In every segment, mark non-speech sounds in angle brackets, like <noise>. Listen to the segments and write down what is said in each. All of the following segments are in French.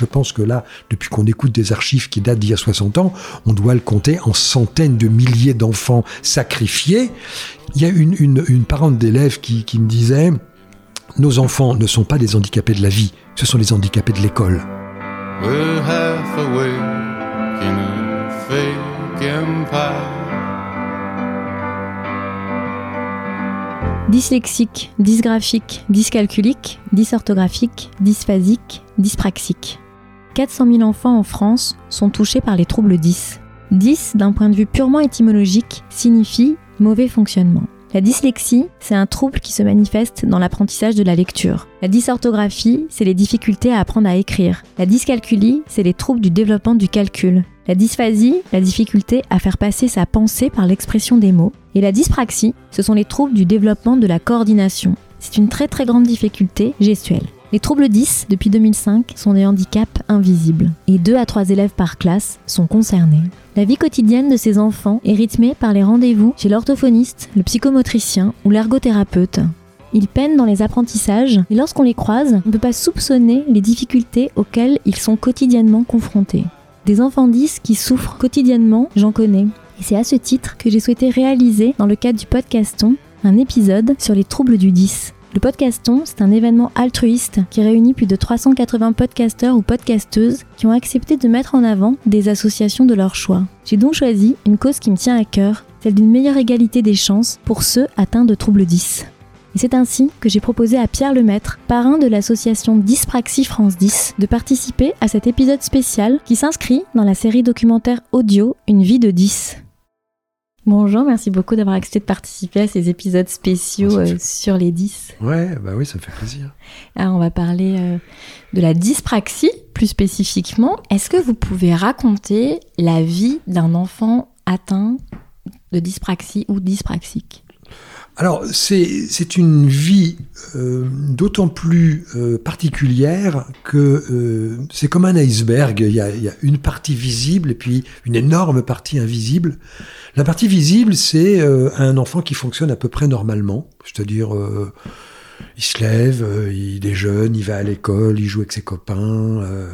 je pense que là, depuis qu'on écoute des archives qui datent d'il y a 60 ans, on doit le compter en centaines de milliers d'enfants sacrifiés. Il y a une, une, une parente d'élève qui, qui me disait, nos enfants ne sont pas des handicapés de la vie, ce sont les handicapés de l'école. We're half awake in a fake empire. Dyslexique, dysgraphique, dyscalculique, dysorthographique, dysphasique, dyspraxique. 400 000 enfants en France sont touchés par les troubles 10. 10, d'un point de vue purement étymologique, signifie mauvais fonctionnement. La dyslexie, c'est un trouble qui se manifeste dans l'apprentissage de la lecture. La dysorthographie, c'est les difficultés à apprendre à écrire. La dyscalculie, c'est les troubles du développement du calcul. La dysphasie, la difficulté à faire passer sa pensée par l'expression des mots. Et la dyspraxie, ce sont les troubles du développement de la coordination. C'est une très très grande difficulté gestuelle. Les troubles 10, depuis 2005, sont des handicaps invisibles. Et 2 à 3 élèves par classe sont concernés. La vie quotidienne de ces enfants est rythmée par les rendez-vous chez l'orthophoniste, le psychomotricien ou l'ergothérapeute. Ils peinent dans les apprentissages et lorsqu'on les croise, on ne peut pas soupçonner les difficultés auxquelles ils sont quotidiennement confrontés. Des enfants 10 qui souffrent quotidiennement, j'en connais. Et c'est à ce titre que j'ai souhaité réaliser, dans le cadre du podcaston, un épisode sur les troubles du 10. Le podcaston, c'est un événement altruiste qui réunit plus de 380 podcasteurs ou podcasteuses qui ont accepté de mettre en avant des associations de leur choix. J'ai donc choisi une cause qui me tient à cœur, celle d'une meilleure égalité des chances pour ceux atteints de troubles 10. Et c'est ainsi que j'ai proposé à Pierre Lemaître, parrain de l'association Dyspraxie France 10, de participer à cet épisode spécial qui s'inscrit dans la série documentaire audio Une vie de 10. Bonjour, merci beaucoup d'avoir accepté de participer à ces épisodes spéciaux euh, sur les 10. Ouais, bah oui, ça me fait plaisir. Alors, on va parler euh, de la dyspraxie plus spécifiquement. Est-ce que vous pouvez raconter la vie d'un enfant atteint de dyspraxie ou dyspraxique? Alors, c'est une vie euh, d'autant plus euh, particulière que euh, c'est comme un iceberg. Il y, a, une partie visible et puis une énorme partie invisible. La partie visible, c'est euh, un enfant qui fonctionne à peu près normalement, c'est-à-dire il se lève, euh, il déjeune, il va à l'école, il joue avec ses copains, euh,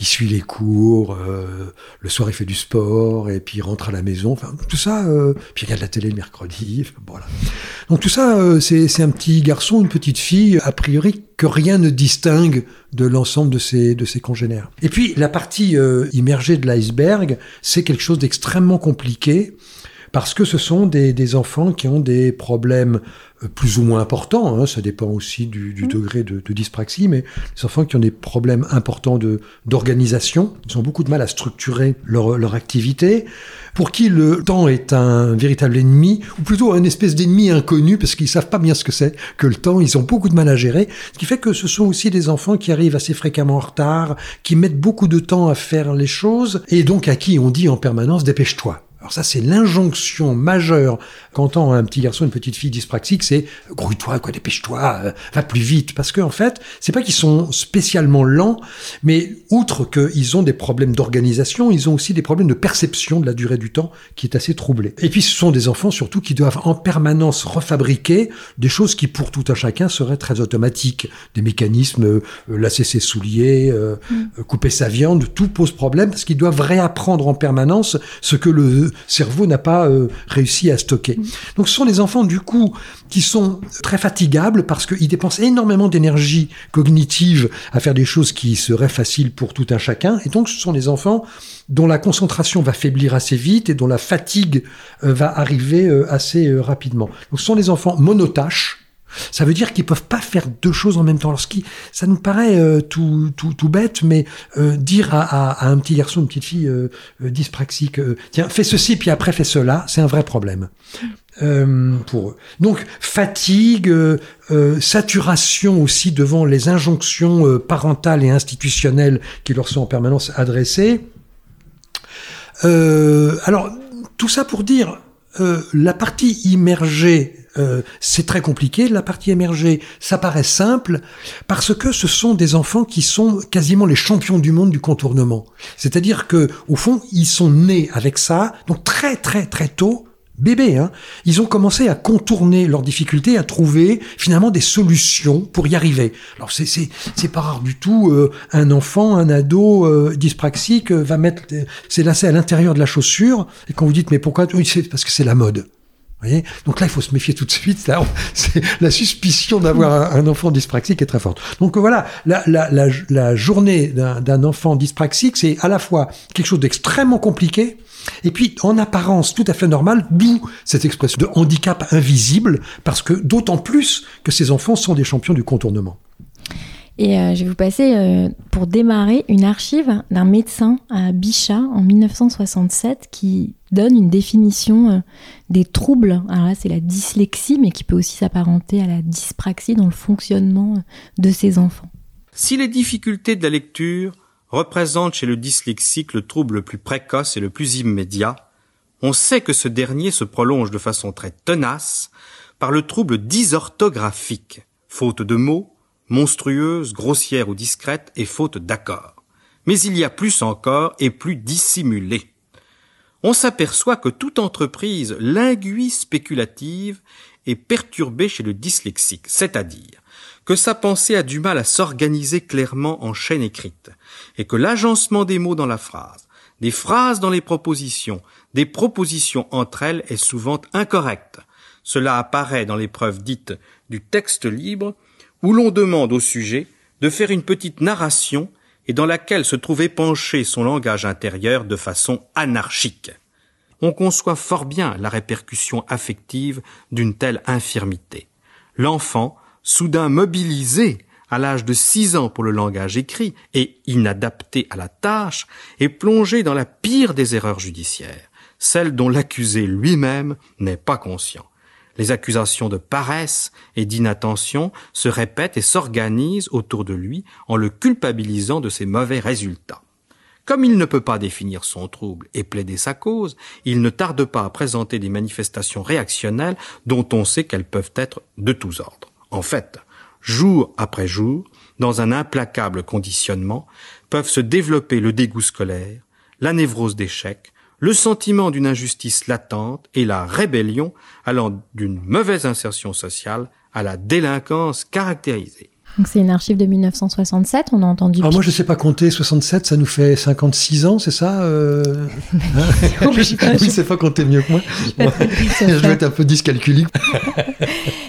il suit les cours, euh, le soir il fait du sport et puis il rentre à la maison. Enfin, tout ça, puis il regarde la télé le mercredi. <laughs> Voilà. Donc tout ça, c'est un petit garçon, une petite fille, a priori que rien ne distingue de l'ensemble de ses, de ses congénères. Et puis la partie immergée de l'iceberg, c'est quelque chose d'extrêmement compliqué parce que ce sont des, des enfants qui ont des problèmes euh, plus ou moins importants, hein, ça dépend aussi du, du degré de, de dyspraxie, mais des enfants qui ont des problèmes importants de d'organisation, ils ont beaucoup de mal à structurer leur, leur activité, pour qui le temps est un véritable ennemi, ou plutôt un espèce d'ennemi inconnu, parce qu'ils savent pas bien ce que c'est que le temps, ils ont beaucoup de mal à gérer, ce qui fait que ce sont aussi des enfants qui arrivent assez fréquemment en retard, qui mettent beaucoup de temps à faire les choses, et donc à qui on dit en permanence dépêche-toi. Alors ça, c'est l'injonction majeure qu'entend un petit garçon, une petite fille dyspraxique, c'est grouille-toi, quoi, dépêche-toi, euh, va plus vite. Parce que en fait, c'est pas qu'ils sont spécialement lents, mais outre qu'ils ont des problèmes d'organisation, ils ont aussi des problèmes de perception de la durée du temps qui est assez troublée. Et puis, ce sont des enfants surtout qui doivent en permanence refabriquer des choses qui, pour tout un chacun, seraient très automatiques. Des mécanismes, euh, lasser ses souliers, euh, euh, couper sa viande, tout pose problème parce qu'ils doivent réapprendre en permanence ce que le cerveau n'a pas euh, réussi à stocker. Donc ce sont des enfants du coup qui sont très fatigables parce qu'ils dépensent énormément d'énergie cognitive à faire des choses qui seraient faciles pour tout un chacun. Et donc ce sont des enfants dont la concentration va faiblir assez vite et dont la fatigue euh, va arriver euh, assez rapidement. Donc ce sont des enfants monotâches. Ça veut dire qu'ils peuvent pas faire deux choses en même temps. Alors, ça nous paraît euh, tout, tout, tout bête, mais euh, dire à, un petit garçon, une petite fille euh, dyspraxique, tiens, fais ceci puis après fais cela, c'est un vrai problème pour eux. Donc fatigue, saturation aussi devant les injonctions parentales et institutionnelles qui leur sont en permanence adressées. Alors tout ça pour dire euh, la partie immergée, euh, c'est très compliqué. La partie émergée, ça paraît simple parce que ce sont des enfants qui sont quasiment les champions du monde du contournement. C'est-à-dire que, au fond, ils sont nés avec ça, donc très très très tôt. Bébés, hein, ils ont commencé à contourner leurs difficultés, à trouver finalement des solutions pour y arriver. Alors c'est c'est c'est pas rare du tout. euh, un enfant, un ado euh, dyspraxique euh, va mettre ses lacets à l'intérieur de la chaussure et quand vous dites mais pourquoi Oui, c'est parce que c'est la mode. Vous voyez? Donc là, il faut se méfier tout de suite. Là, <laughs> c'est la suspicion d'avoir un, enfant dyspraxique est très forte. Donc euh, voilà, la, la, la, la journée d'un enfant dyspraxique, c'est à la fois quelque chose d'extrêmement compliqué, et puis en apparence tout à fait normal, d'où cette expression de handicap invisible, parce que d'autant plus que ces enfants sont des champions du contournement. Et euh, je vais vous passer, euh, pour démarrer, une archive d'un médecin à Bichat en 1967 qui donne une définition euh, des troubles. Alors là, c'est la dyslexie, mais qui peut aussi s'apparenter à la dyspraxie dans le fonctionnement de ces enfants. Si les difficultés de la lecture représentent chez le dyslexique le trouble le plus précoce et le plus immédiat, on sait que ce dernier se prolonge de façon très tenace par le trouble dysorthographique, faute de mots, monstrueuse, grossière ou discrète et faute d'accord. Mais il y a plus encore et plus dissimulé. On s'aperçoit que toute entreprise linguie spéculative est perturbée chez le dyslexique, c'est-à-dire que sa pensée a du mal à s'organiser clairement en chaîne écrite, et que l'agencement des mots dans la phrase, des phrases dans les propositions, des propositions entre elles est souvent incorrect. Cela apparaît dans l'épreuve dite du texte libre, où l'on demande au sujet de faire une petite narration et dans laquelle se trouve épanché son langage intérieur de façon anarchique. On conçoit fort bien la répercussion affective d'une telle infirmité. L'enfant, soudain mobilisé à l'âge de six ans pour le langage écrit et inadapté à la tâche, est plongé dans la pire des erreurs judiciaires, celle dont l'accusé lui-même n'est pas conscient. Les accusations de paresse et d'inattention se répètent et s'organisent autour de lui en le culpabilisant de ses mauvais résultats. Comme il ne peut pas définir son trouble et plaider sa cause, il ne tarde pas à présenter des manifestations réactionnelles dont on sait qu'elles peuvent être de tous ordres. En fait, jour après jour, dans un implacable conditionnement, peuvent se développer le dégoût scolaire, la névrose d'échec, le sentiment d'une injustice latente et la rébellion allant d'une mauvaise insertion sociale à la délinquance caractérisée. Donc c'est une archive de 1967, on a entendu... Alors moi, je sais pas compter, 67, ça nous fait 56 ans, c'est ça euh... <laughs> hein Je sais <laughs> pas, compter mieux que moi. <laughs> Je ça. dois être un peu dyscalculique.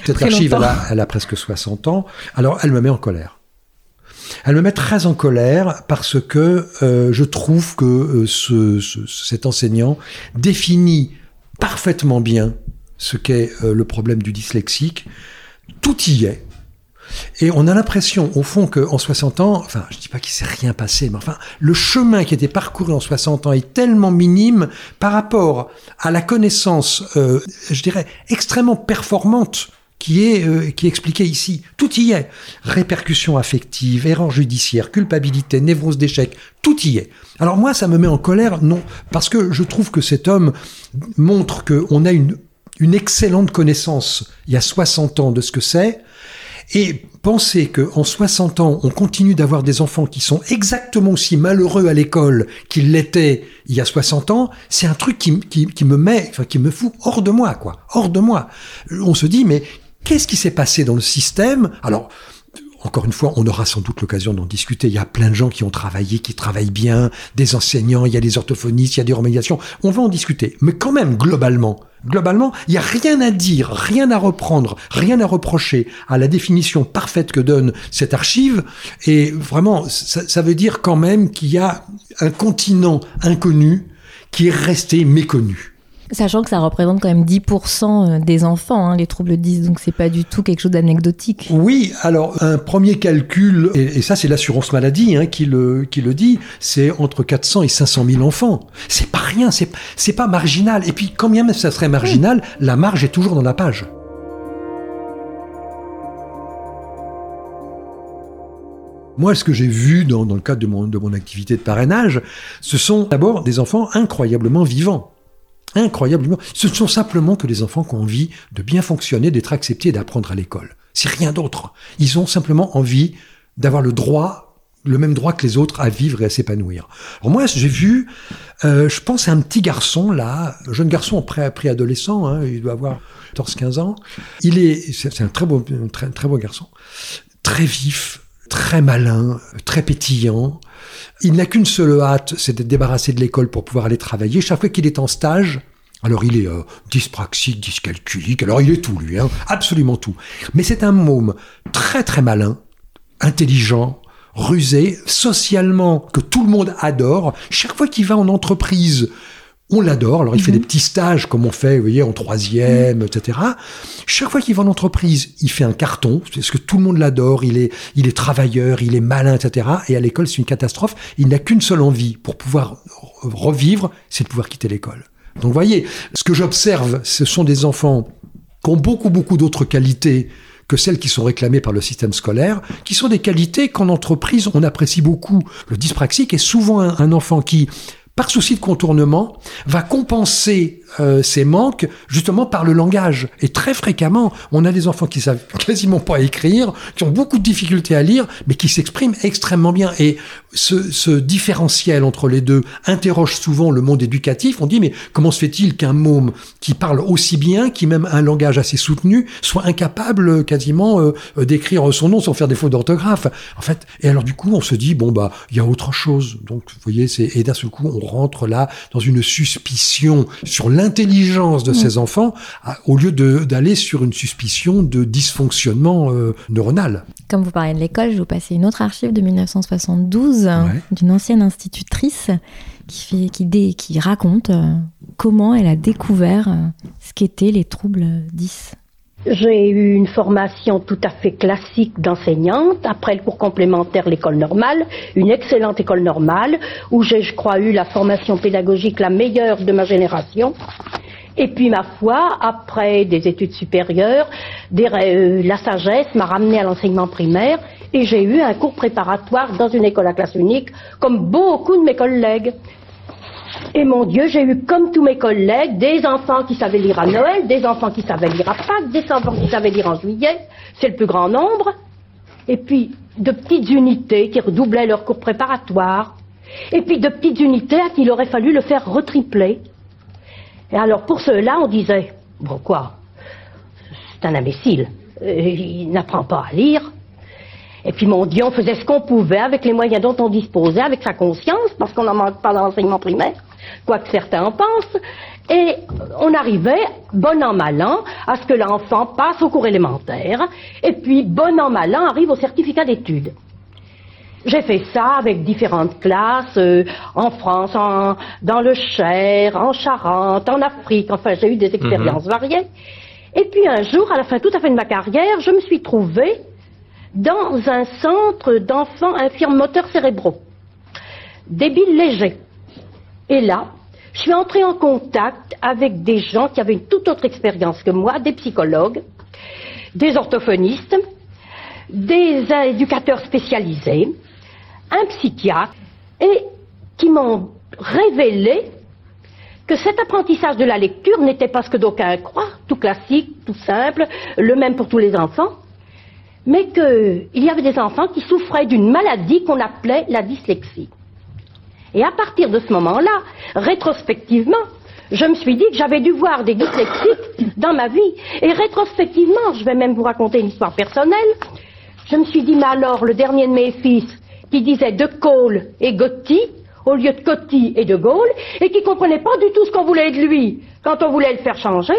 Cette archive, elle a, elle a presque 60 ans. Alors, elle me met en colère. Elle me met très en colère parce que euh, je trouve que euh, ce, ce- cet enseignant définit parfaitement bien ce qu'est euh, le problème du dyslexique. Tout y est. Et on a l'impression, au fond, qu'en 60 ans, enfin, je dis pas qu'il s'est rien passé, mais enfin, le chemin qui a été parcouru en 60 ans est tellement minime par rapport à la connaissance, euh, je dirais, extrêmement performante qui est, euh, qui est expliquée ici. Tout y est. Répercussions affectives, erreurs judiciaires, culpabilité, névrose d'échec, tout y est. Alors moi, ça me met en colère, non, parce que je trouve que cet homme montre qu'on a une, une excellente connaissance, il y a 60 ans, de ce que c'est, et penser qu'en 60 ans, on continue d'avoir des enfants qui sont exactement aussi malheureux à l'école qu'ils l'étaient il y a 60 ans, c'est un truc qui, me met, enfin, qui me fout hors de moi, quoi. Hors de moi. On se dit, mais qu'est-ce qui s'est passé dans le système? Alors, encore une fois, on aura sans doute l'occasion d'en discuter. Il y a plein de gens qui ont travaillé, qui travaillent bien, des enseignants, il y a des orthophonistes, il y a des remédiations. On va en discuter. Mais quand même, globalement, globalement, il n'y a rien à dire, rien à reprendre, rien à reprocher à la définition parfaite que donne cette archive. Et vraiment, ça, ça veut dire quand même qu'il y a un continent inconnu qui est resté méconnu. Sachant que ça représente quand même 10% des enfants, hein, les troubles 10, donc c'est pas du tout quelque chose d'anecdotique. Oui, alors un premier calcul, et, ça c'est l'assurance maladie hein, qui, le, dit, c'est entre 400 et 500 000 enfants. C'est pas rien, c'est pas marginal. Et puis quand bien même ça serait marginal, la marge est toujours dans la page. Moi, ce que j'ai vu dans, le cadre de mon activité de parrainage, ce sont d'abord des enfants incroyablement vivants. Incroyablement. Ce ne sont simplement que des enfants qui ont envie de bien fonctionner, d'être acceptés et d'apprendre à l'école. C'est rien d'autre. Ils ont simplement envie d'avoir le droit le même droit que les autres à vivre et à s'épanouir. Moi, j'ai vu, euh, je pense à un petit garçon là, jeune garçon pré- préadolescent, hein, il doit avoir 14-15 ans. Il est, c'est un très beau, très, très beau garçon, très vif, très malin, très pétillant. Il n'a qu'une seule hâte, c'est d'être débarrassé de l'école pour pouvoir aller travailler. Chaque fois qu'il est en stage, alors il est euh, dyspraxique, dyscalculique, alors il est tout lui, hein, absolument tout. Mais c'est un môme très très malin, intelligent, rusé, socialement, que tout le monde adore. Chaque fois qu'il va en entreprise, on l'adore. Alors il fait des petits stages comme on fait, vous voyez, en troisième, etc. Chaque fois qu'il va en entreprise, il fait un carton, parce que tout le monde l'adore. Il est, il est travailleur, il est malin, etc. Et à l'école, c'est une catastrophe. Il n'a qu'une seule envie pour pouvoir revivre, c'est de pouvoir quitter l'école. Donc vous voyez, ce que j'observe, ce sont des enfants qui ont beaucoup, beaucoup d'autres qualités que celles qui sont réclamées par le système scolaire, qui sont des qualités qu'en entreprise, on apprécie beaucoup. Le dyspraxique est souvent un enfant qui, par souci de contournement, va compenser euh, ses manques justement par le langage. Et très fréquemment, on a des enfants qui savent <laughs> quasiment pas écrire, qui ont beaucoup de difficultés à lire, mais qui s'expriment extrêmement bien. Et ce, différentiel entre les deux interroge souvent le monde éducatif. On dit, mais comment se fait-il qu'un môme qui parle aussi bien, qui même a un langage assez soutenu, soit incapable euh, quasiment euh, d'écrire son nom sans faire des fautes d'orthographe? En fait, et alors du coup, on se dit, bon, bah, il y a autre chose. Donc, voyez, et d'un seul coup, on rentre là dans une suspicion sur l'intelligence de ces enfants, à- au lieu d'aller sur une suspicion de dysfonctionnement euh, neuronal. Comme vous parlez de l'école, je vais vous passer une autre archive de 1972 hein, Ouais. d'une ancienne institutrice qui, fait, qui, dé- qui raconte euh, comment elle a découvert euh, ce qu'étaient les troubles 10. J'ai eu une formation tout à fait classique d'enseignante, après le cours complémentaire l'école normale, une excellente école normale, où j'ai, je crois, eu la formation pédagogique la meilleure de ma génération. Et puis, ma foi, après des études supérieures, euh, la sagesse m'a ramené à l'enseignement primaire et j'ai eu un cours préparatoire dans une école à classe unique, comme beaucoup de mes collègues. Et mon Dieu, j'ai eu comme tous mes collègues des enfants qui savaient lire à Noël, des enfants qui savaient lire à Pâques, des enfants qui savaient lire en juillet, c'est le plus grand nombre. Et puis de petites unités qui redoublaient leur cours préparatoire. Et puis de petites unités à qui il aurait fallu le faire retripler. Et alors pour ceux-là, on disait, bon quoi, c'est un imbécile, Euh, il n'apprend pas à lire. Et puis, mon Dieu, on faisait ce qu'on pouvait avec les moyens dont on disposait, avec sa conscience, parce qu'on n'en manque pas dans l'enseignement primaire, quoique certains en pensent. Et on arrivait, bon an, mal an, à ce que l'enfant passe au cours élémentaire, et puis, bon an, mal an, arrive au certificat d'études. J'ai fait ça avec différentes classes, euh, en France, en- dans le Cher, en Charente, en Afrique, enfin, j'ai eu des expériences variées. Et puis un jour, à la fin tout à fait de ma carrière, je me suis trouvée dans un centre d'enfants infirmes moteurs cérébraux, débiles légers. Et là, je suis entrée en contact avec des gens qui avaient une toute autre expérience que moi, des psychologues, des orthophonistes, des éducateurs spécialisés, un psychiatre, et qui m'ont révélé que cet apprentissage de la lecture n'était pas ce que d'aucuns croient, tout classique, tout simple, le même pour tous les enfants, mais qu'il y avait des enfants qui souffraient d'une maladie qu'on appelait la dyslexie. Et à partir de ce moment-là, rétrospectivement, je me suis dit que j'avais dû voir des dyslexiques dans ma vie. Et rétrospectivement, je vais même vous raconter une histoire personnelle, je me suis dit, mais alors, le dernier de mes fils, qui disait de Gaulle et Gotti, au lieu de Coty et de Gaulle, et qui comprenait pas du tout ce qu'on voulait de lui quand on voulait le faire changer,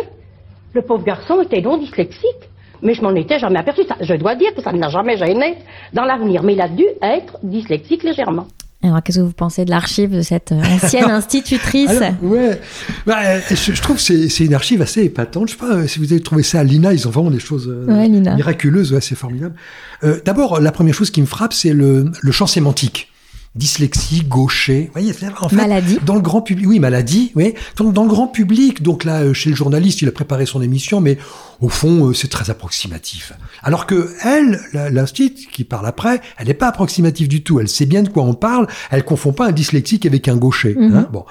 le pauvre garçon était non dyslexique. Mais je m'en étais jamais aperçu. Je dois dire que ça ne m'a jamais gêné dans l'avenir. Mais il a dû être dyslexique légèrement. Alors, qu'est-ce que vous pensez de l'archive de cette euh, ancienne <laughs> institutrice Alors, ouais, Bah, je, je trouve que c'est une archive assez épatante. Je sais pas euh, si vous avez trouvé ça à l'INA, ils ont vraiment des choses euh, Ouais, miraculeuses, ouais, c'est formidable. Euh, D'abord, la première chose qui me frappe, c'est le, le champ sémantique. Dyslexie, gaucher, vous voyez, en fait, Maladie. dans le grand public, oui, maladie, oui, dans, dans le grand public, donc là, euh, chez le journaliste, il a préparé son émission, mais au fond, euh, c'est très approximatif. Alors que elle, la- l'instit qui parle après, elle n'est pas approximative du tout, elle sait bien de quoi on parle, elle confond pas un dyslexique avec un gaucher. hein, bon.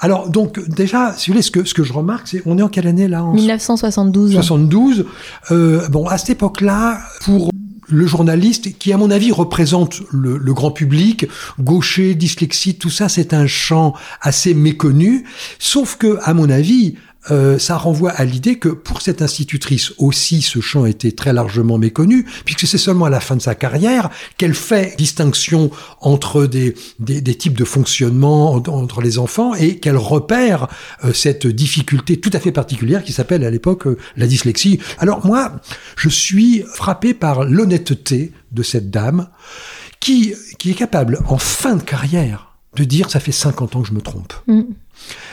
Alors, donc, déjà, si vous voulez, ce que, ce que je remarque, c'est, on est en quelle année là en 1972. 72. Euh, bon, à cette époque-là, pour le journaliste qui, à mon avis, représente le, grand public, gaucher, dyslexie, tout ça, c'est un champ assez méconnu. Sauf que, à mon avis, euh, ça renvoie à l'idée que pour cette institutrice aussi, ce champ était très largement méconnu, puisque c'est seulement à la fin de sa carrière qu'elle fait distinction entre des, des, des, types de fonctionnement entre les enfants et qu'elle repère euh, cette difficulté tout à fait particulière qui s'appelle à l'époque euh, la dyslexie. Alors moi, je suis frappé par l'honnêteté de cette dame qui, qui est capable, en fin de carrière, de dire ça fait 50 ans que je me trompe. Mm.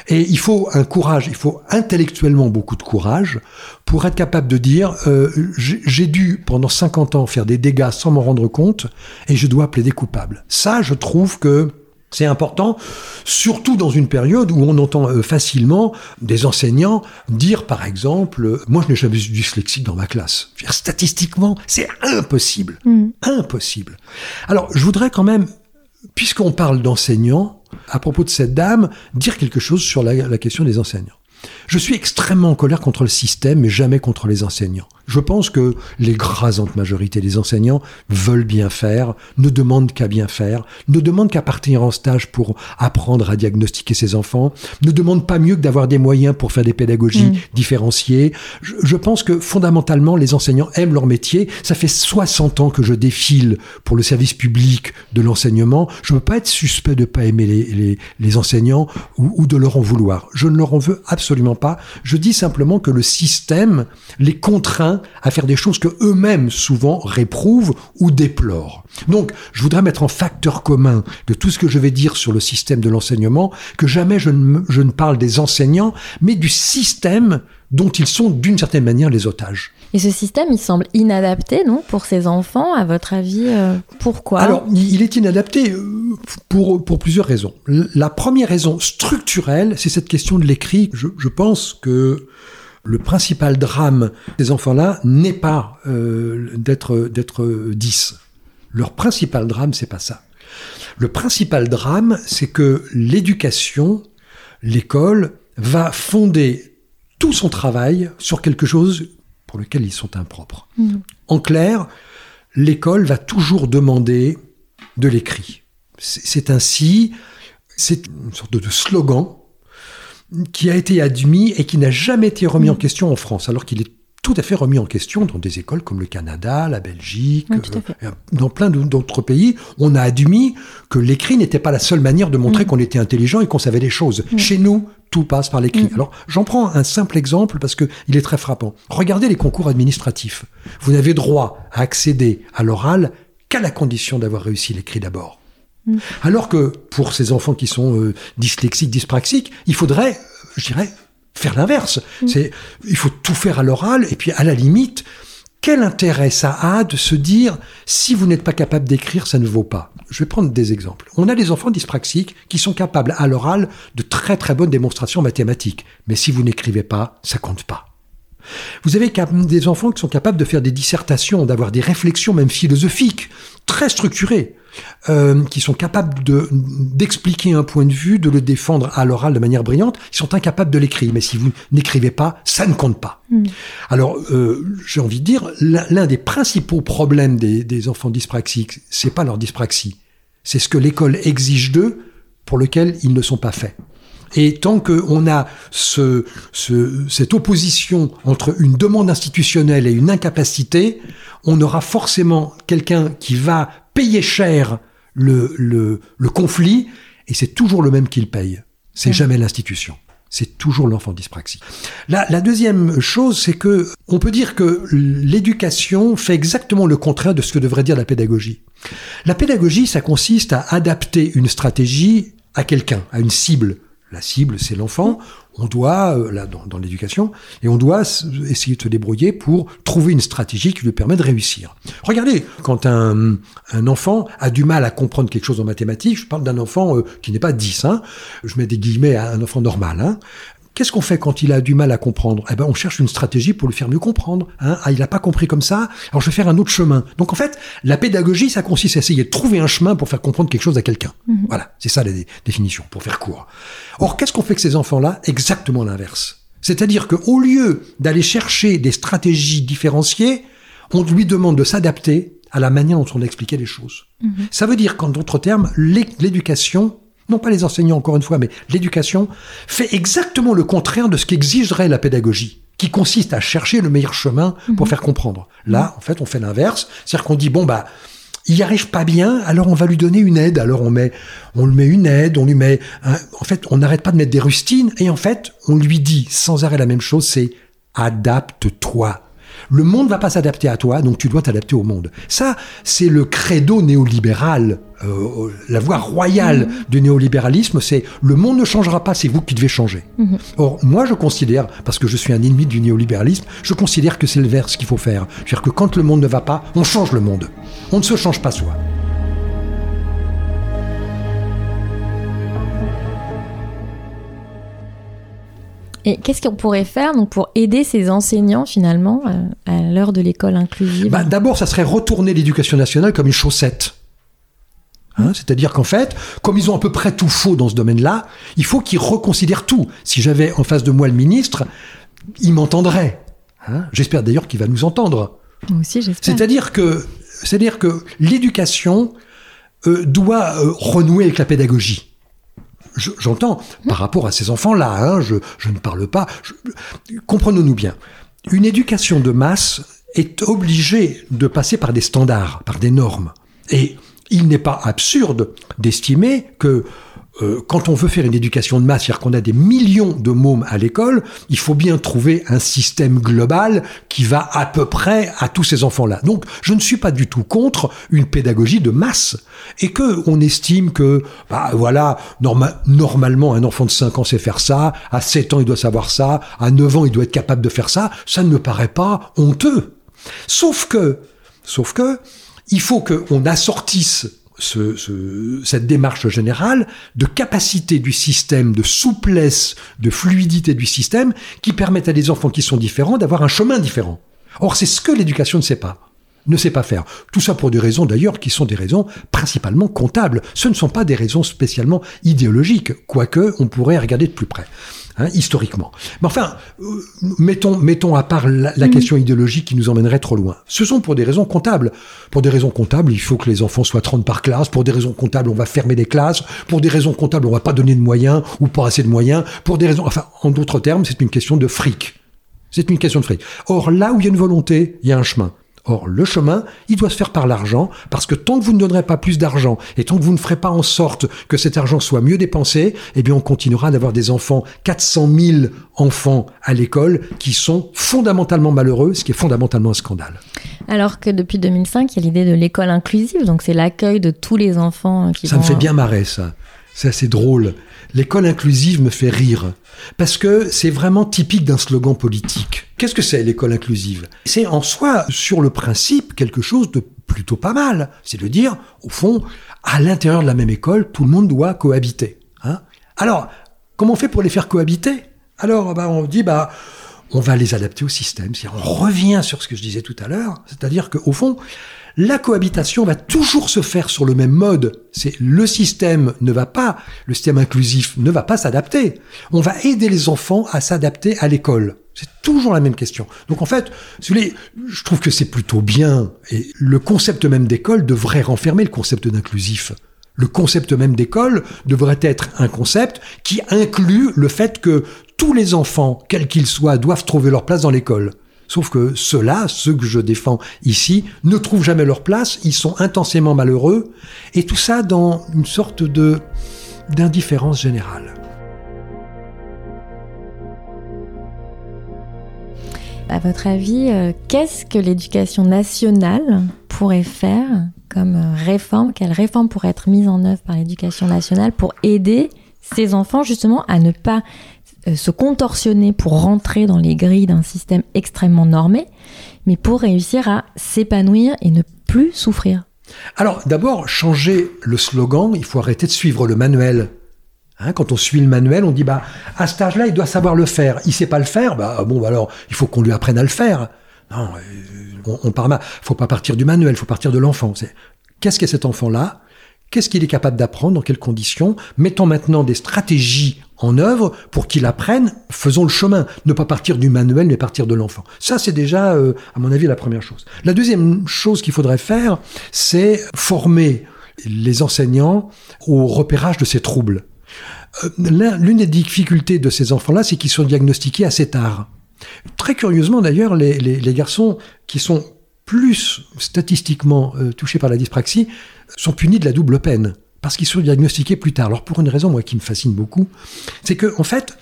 Et il faut un courage, il faut intellectuellement beaucoup de courage pour être capable de dire euh, j'ai dû pendant 50 ans faire des dégâts sans m'en rendre compte et je dois plaider coupable. Ça, je trouve que c'est important, surtout dans une période où on entend euh, facilement des enseignants dire, par exemple, euh, moi je n'ai jamais eu dyslexique dans ma classe. Dire, statistiquement, c'est impossible. Mm. Impossible. Alors, je voudrais quand même, puisqu'on parle d'enseignants, à propos de cette dame, dire quelque chose sur la, question des enseignants. Je suis extrêmement en colère contre le système, mais jamais contre les enseignants. Je pense que l'écrasante majorité des enseignants veulent bien faire, ne demandent qu'à bien faire, ne demandent qu'à partir en stage pour apprendre à diagnostiquer ses enfants, ne demandent pas mieux que d'avoir des moyens pour faire des pédagogies mmh. différenciées. Je, je, pense que fondamentalement, les enseignants aiment leur métier. Ça fait 60 ans que je défile pour le service public de l'enseignement. Je ne veux pas être suspect de pas aimer les, les, les enseignants ou, ou de leur en vouloir. Je ne leur en veux absolument pas. Je dis simplement que le système les contraint à faire des choses que eux-mêmes souvent réprouvent ou déplorent. Donc, je voudrais mettre en facteur commun de tout ce que je vais dire sur le système de l'enseignement que jamais je ne, je ne parle des enseignants, mais du système dont ils sont d'une certaine manière les otages. Et ce système, il semble inadapté, non, pour ces enfants, à votre avis euh, Pourquoi? Alors, il est inadapté euh, pour, pour plusieurs raisons. La première raison structurelle, c'est cette question de l'écrit. Je, je pense que le principal drame des enfants-là n'est pas euh, d'être d'être 10. Leur principal drame, c'est pas ça. Le principal drame, c'est que l'éducation, l'école, va fonder tout son travail sur quelque chose pour lequel ils sont impropres. Mmh. En clair, l'école va toujours demander de l'écrit. C'est ainsi, c'est une sorte de slogan qui a été admis et qui n'a jamais été remis en question en France, alors qu'il est tout à fait remis en question dans des écoles comme le Canada, la Belgique, euh, dans plein d'autres pays. On a admis que l'écrit n'était pas la seule manière de montrer mm. qu'on était intelligent et qu'on savait les choses. Mm. Chez nous, tout passe par l'écrit. Mm. Alors, j'en prends un simple exemple parce que il est très frappant. Regardez les concours administratifs. Vous n'avez droit à accéder à l'oral qu'à la condition d'avoir réussi l'écrit d'abord. Mm. Alors que pour ces enfants qui sont euh, dyslexiques, dyspraxiques, il faudrait, euh, je dirais, faire l'inverse. Mm. C'est, il faut tout faire à l'oral et puis à la limite, quel intérêt ça a de se dire si vous n'êtes pas capable d'écrire, ça ne vaut pas? Je vais prendre des exemples. On a des enfants dyspraxiques qui sont capables à l'oral de très très bonnes démonstrations mathématiques, mais si vous n'écrivez pas, ça compte pas. Vous avez des enfants qui sont capables de faire des dissertations, d'avoir des réflexions même philosophiques très structurées. Euh, qui sont capables de d'expliquer un point de vue, de le défendre à l'oral de manière brillante, ils sont incapables de l'écrire. Mais si vous n'écrivez pas, ça ne compte pas. Mm. Alors, euh, j'ai envie de dire, l'un des principaux problèmes des, des enfants dyspraxiques, c'est pas leur dyspraxie, c'est ce que l'école exige d'eux, pour lequel ils ne sont pas faits. Et tant qu'on a ce, ce, cette opposition entre une demande institutionnelle et une incapacité, on aura forcément quelqu'un qui va payer cher le, le, le conflit, et c'est toujours le même qui le paye. C'est mmh. jamais l'institution. C'est toujours l'enfant dyspraxique. La, la deuxième chose, c'est que on peut dire que l'éducation fait exactement le contraire de ce que devrait dire la pédagogie. La pédagogie, ça consiste à adapter une stratégie à quelqu'un, à une cible, la cible, c'est l'enfant. On doit, euh, là, dans, l'éducation, et on doit essayer de se débrouiller pour trouver une stratégie qui lui permet de réussir. Regardez, quand un, un enfant a du mal à comprendre quelque chose en mathématiques, je parle d'un enfant euh, qui n'est pas 10, hein, je mets des guillemets à un enfant normal, hein, Qu'est-ce qu'on fait quand il a du mal à comprendre? Eh ben, on cherche une stratégie pour le faire mieux comprendre. Hein ah, il n'a pas compris comme ça, alors je vais faire un autre chemin. Donc en fait, la pédagogie, ça consiste à essayer de trouver un chemin pour faire comprendre quelque chose à quelqu'un. Mhm. Voilà, c'est ça la définition, pour faire court. Or, qu'est-ce qu'on fait que ces enfants-là? Exactement l'inverse. C'est-à-dire qu'au lieu d'aller chercher des stratégies différenciées, on lui demande de s'adapter à la manière dont on expliquait les choses. Ça veut dire qu'en d'autres termes, l'é- l'éducation, non pas les enseignants encore une fois, mais l'éducation fait exactement le contraire de ce qu'exigerait la pédagogie, qui consiste à chercher le meilleur chemin pour faire comprendre. Là, en fait, on fait l'inverse, c'est-à-dire qu'on dit bon bah il y arrive pas bien, alors on va lui donner une aide. Alors on met, on lui met une aide, on lui met, un- en fait, on n'arrête pas de mettre des rustines, et en fait, on lui dit sans arrêt la même chose, c'est adapte-toi. Le monde va pas s'adapter à toi, donc tu dois t'adapter au monde. Ça, c'est le credo néolibéral, euh, la voie royale du néolibéralisme, c'est le monde ne changera pas, c'est vous qui devez changer. Or, moi, je considère, parce que je suis un ennemi du néolibéralisme, je considère que c'est le vers qu'il faut faire. C'est-à-dire que quand le monde ne va pas, on change le monde. On ne se change pas soi. Et qu'est-ce qu'on pourrait faire donc pour aider ces enseignants finalement euh, à l'heure de l'école inclusive? Bah, D'abord, ça serait retourner l'éducation nationale comme une chaussette. Hein, C'est-à-dire qu'en fait, comme ils ont à peu près tout faux dans ce domaine-là, il faut qu'ils reconsidèrent tout. Si j'avais en face de moi le ministre, il m'entendrait. Hein J'espère d'ailleurs qu'il va nous entendre. Moi aussi, j'espère. C'est-à-dire que, c'est-à-dire que l'éducation euh, doit euh, renouer avec la pédagogie. Je- J'entends par rapport à ces enfants-là. hein, je, ne parle pas. Comprenons-nous bien. Une éducation de masse est obligée de passer par des standards, par des normes. Et il n'est pas absurde d'estimer que euh, quand on veut faire une éducation de masse, c'est-à-dire qu'on a des millions de mômes à l'école, il faut bien trouver un système global qui va à peu près à tous ces enfants-là. Donc, je ne suis pas du tout contre une pédagogie de masse et que on estime que, bah voilà, norma- normalement un enfant de 5 ans sait faire ça, à 7 ans il doit savoir ça, à 9 ans il doit être capable de faire ça, ça ne me paraît pas honteux. Sauf que, sauf que, il faut qu'on assortisse ce- ce- cette démarche générale de capacité du système, de souplesse, de fluidité du système, qui permettent à des enfants qui sont différents d'avoir un chemin différent. Or, c'est ce que l'éducation ne sait pas ne sait pas faire. Tout ça pour des raisons d'ailleurs qui sont des raisons principalement comptables. Ce ne sont pas des raisons spécialement idéologiques, quoique on pourrait regarder de plus près. Hein, historiquement. Mais enfin, euh, mettons, mettons à part la, la question idéologique qui nous emmènerait trop loin. Ce sont pour des raisons comptables. Pour des raisons comptables, il faut que les enfants soient 30 par classe. Pour des raisons comptables, on va fermer des classes. Pour des raisons comptables, on va pas donner de moyens ou pas assez de moyens. Pour des raisons, enfin, en d'autres termes, c'est une question de fric. C'est une question de fric. Or, là où il y a une volonté, il y a un chemin. Or, le chemin, il doit se faire par l'argent, parce que tant que vous ne donnerez pas plus d'argent, et tant que vous ne ferez pas en sorte que cet argent soit mieux dépensé, eh bien, on continuera d'avoir des enfants, 400 000 enfants à l'école, qui sont fondamentalement malheureux, ce qui est fondamentalement un scandale. Alors que depuis 2005, il y a l'idée de l'école inclusive, donc c'est l'accueil de tous les enfants qui Ça vont... me fait bien marrer, ça. C'est assez drôle. L'école inclusive me fait rire. Parce que c'est vraiment typique d'un slogan politique. Qu'est-ce que c'est l'école inclusive? C'est en soi, sur le principe, quelque chose de plutôt pas mal. C'est de dire, au fond, à l'intérieur de la même école, tout le monde doit cohabiter. Hein? Alors, comment on fait pour les faire cohabiter? Alors, bah, on dit, bah, on va les adapter au système. On revient sur ce que je disais tout à l'heure. C'est-à-dire qu'au fond, la cohabitation va toujours se faire sur le même mode. C'est le système ne va pas, le système inclusif ne va pas s'adapter. On va aider les enfants à s'adapter à l'école. C'est toujours la même question. Donc en fait, je trouve que c'est plutôt bien. Et le concept même d'école devrait renfermer le concept d'inclusif. Le concept même d'école devrait être un concept qui inclut le fait que tous les enfants, quels qu'ils soient, doivent trouver leur place dans l'école. Sauf que ceux-là, ceux que je défends ici, ne trouvent jamais leur place, ils sont intensément malheureux, et tout ça dans une sorte d'indifférence générale. À votre avis, euh, qu'est-ce que l'éducation nationale pourrait faire comme euh, réforme Quelle réforme pourrait être mise en œuvre par l'éducation nationale pour aider ces enfants justement à ne pas euh, se contorsionner pour rentrer dans les grilles d'un système extrêmement normé, mais pour réussir à s'épanouir et ne plus souffrir? Alors d'abord, changer le slogan, il faut arrêter de suivre le manuel. Hein, quand on suit le manuel, on dit bah à cet âge-là, il doit savoir le faire. Il sait pas le faire, bah bon, bah alors il faut qu'on lui apprenne à le faire. Non, euh, on, on part mal. Faut pas partir du manuel, faut partir de l'enfant. Qu'est-ce qu'est cet enfant-là? Qu'est-ce qu'il est capable d'apprendre? Dans quelles conditions? Mettons maintenant des stratégies en œuvre pour qu'il apprenne, faisons le chemin. Ne pas partir du manuel, mais partir de l'enfant. Ça, c'est déjà, euh, à mon avis, la première chose. La deuxième chose qu'il faudrait faire, c'est former les enseignants au repérage de ces troubles. Euh, L'une des difficultés de ces enfants-là, c'est qu'ils sont diagnostiqués assez tard. Très curieusement, d'ailleurs, les, les, les garçons qui sont plus statistiquement euh, touchés par la dyspraxie sont punis de la double peine parce qu'ils sont diagnostiqués plus tard. Alors pour une raison moi qui me fascine beaucoup, c'est que en fait,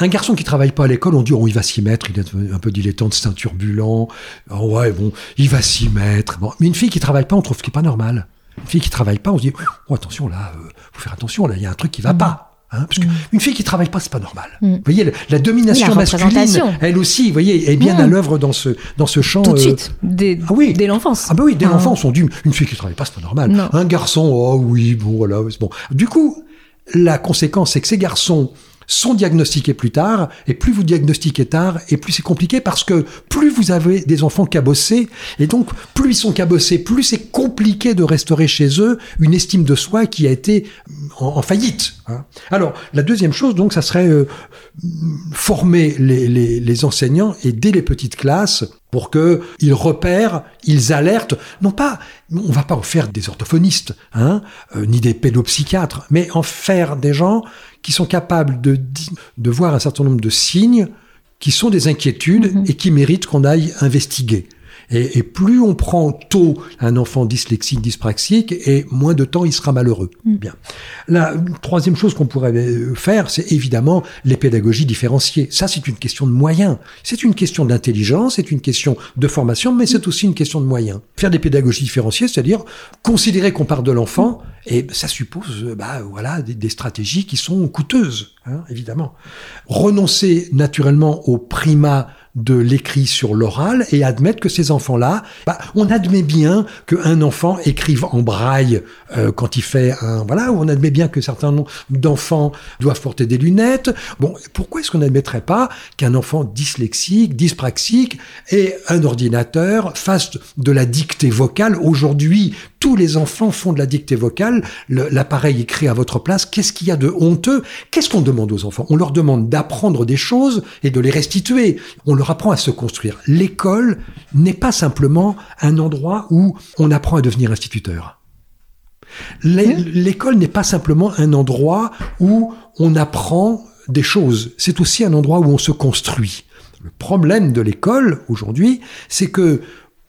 un garçon qui travaille pas à l'école, on dit oh il va s'y mettre, il est un peu dilettante, c'est un turbulent, oh, ouais bon, il va s'y mettre. Bon, mais une fille qui travaille pas, on trouve ce qui est pas normal. Une fille qui travaille pas, on se dit oh attention là, euh, faut faire attention là, il y a un truc qui va pas. Hein, parce qu'une une fille qui travaille pas, c'est pas normal. Mm. Vous voyez, la, la domination La masculine, elle aussi, vous voyez, est bien Mm. à l'œuvre dans ce dans ce champ. Tout de euh, suite, dès, ah oui. dès l'enfance. ah bah oui, dès Ah. l'enfance, on dit une fille qui travaille pas, c'est pas normal. Non. Un garçon, oh oui, bon voilà, c'est bon. Du coup, la conséquence, c'est que ces garçons sont diagnostiqués plus tard, et plus vous diagnostiquez tard, et plus c'est compliqué parce que plus vous avez des enfants cabossés, et donc plus ils sont cabossés, plus c'est compliqué de restaurer chez eux une estime de soi qui a été en, en faillite. hein. Alors, la deuxième chose, donc, ça serait euh, former les, les- les enseignants et dès les petites classes pour que ils repèrent, ils alertent, non pas, on va pas en faire des orthophonistes, hein, euh, ni des pédopsychiatres, mais en faire des gens qui sont capables de, de voir un certain nombre de signes qui sont des inquiétudes et qui méritent qu'on aille investiguer. Et, et plus on prend tôt un enfant dyslexique, dyspraxique, et moins de temps il sera malheureux. Bien. La troisième chose qu'on pourrait euh, faire, c'est évidemment les pédagogies différenciées. Ça, c'est une question de moyens. C'est une question d'intelligence, c'est une question de formation, mais c'est aussi une question de moyens. Faire des pédagogies différenciées, c'est-à-dire considérer qu'on part de l'enfant, et ça suppose, euh, bah voilà, des, des stratégies qui sont coûteuses, hein, évidemment. Renoncer naturellement au primat de l'écrit sur l'oral et admettre que ces enfants-là, bah, on admet bien qu'un enfant écrive en braille euh, quand il fait un voilà, on admet bien que certains d'enfants doivent porter des lunettes. Bon, pourquoi est-ce qu'on n'admettrait pas qu'un enfant dyslexique, dyspraxique et un ordinateur fasse de la dictée vocale Aujourd'hui, tous les enfants font de la dictée vocale. Le- L'appareil écrit à votre place. Qu'est-ce qu'il y a de honteux? Qu'est-ce qu'on demande aux enfants? On leur demande d'apprendre des choses et de les restituer. On leur apprend à se construire. L'école n'est pas simplement un endroit où on apprend à devenir instituteur. L'é- L'école n'est pas simplement un endroit où on apprend des choses. C'est aussi un endroit où on se construit. Le problème de l'école aujourd'hui, c'est que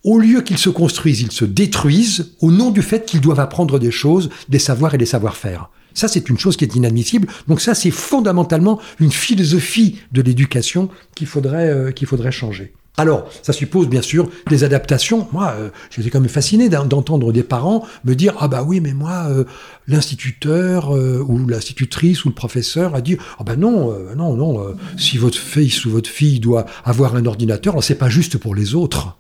au lieu qu'ils se construisent, ils se détruisent au nom du fait qu'ils doivent apprendre des choses, des savoirs et des savoir-faire. Ça, c'est une chose qui est inadmissible. Donc ça, c'est fondamentalement une philosophie de l'éducation qu'il faudrait, euh, qu'il faudrait changer. Alors, ça suppose bien sûr des adaptations. Moi, euh, j'étais quand même fasciné d'en- d'entendre des parents me dire ah bah oui, mais moi, euh, l'instituteur euh, ou l'institutrice ou le professeur a dit ah bah non, euh, non, non. euh, si votre fils ou votre fille doit avoir un ordinateur, c'est pas juste pour les autres.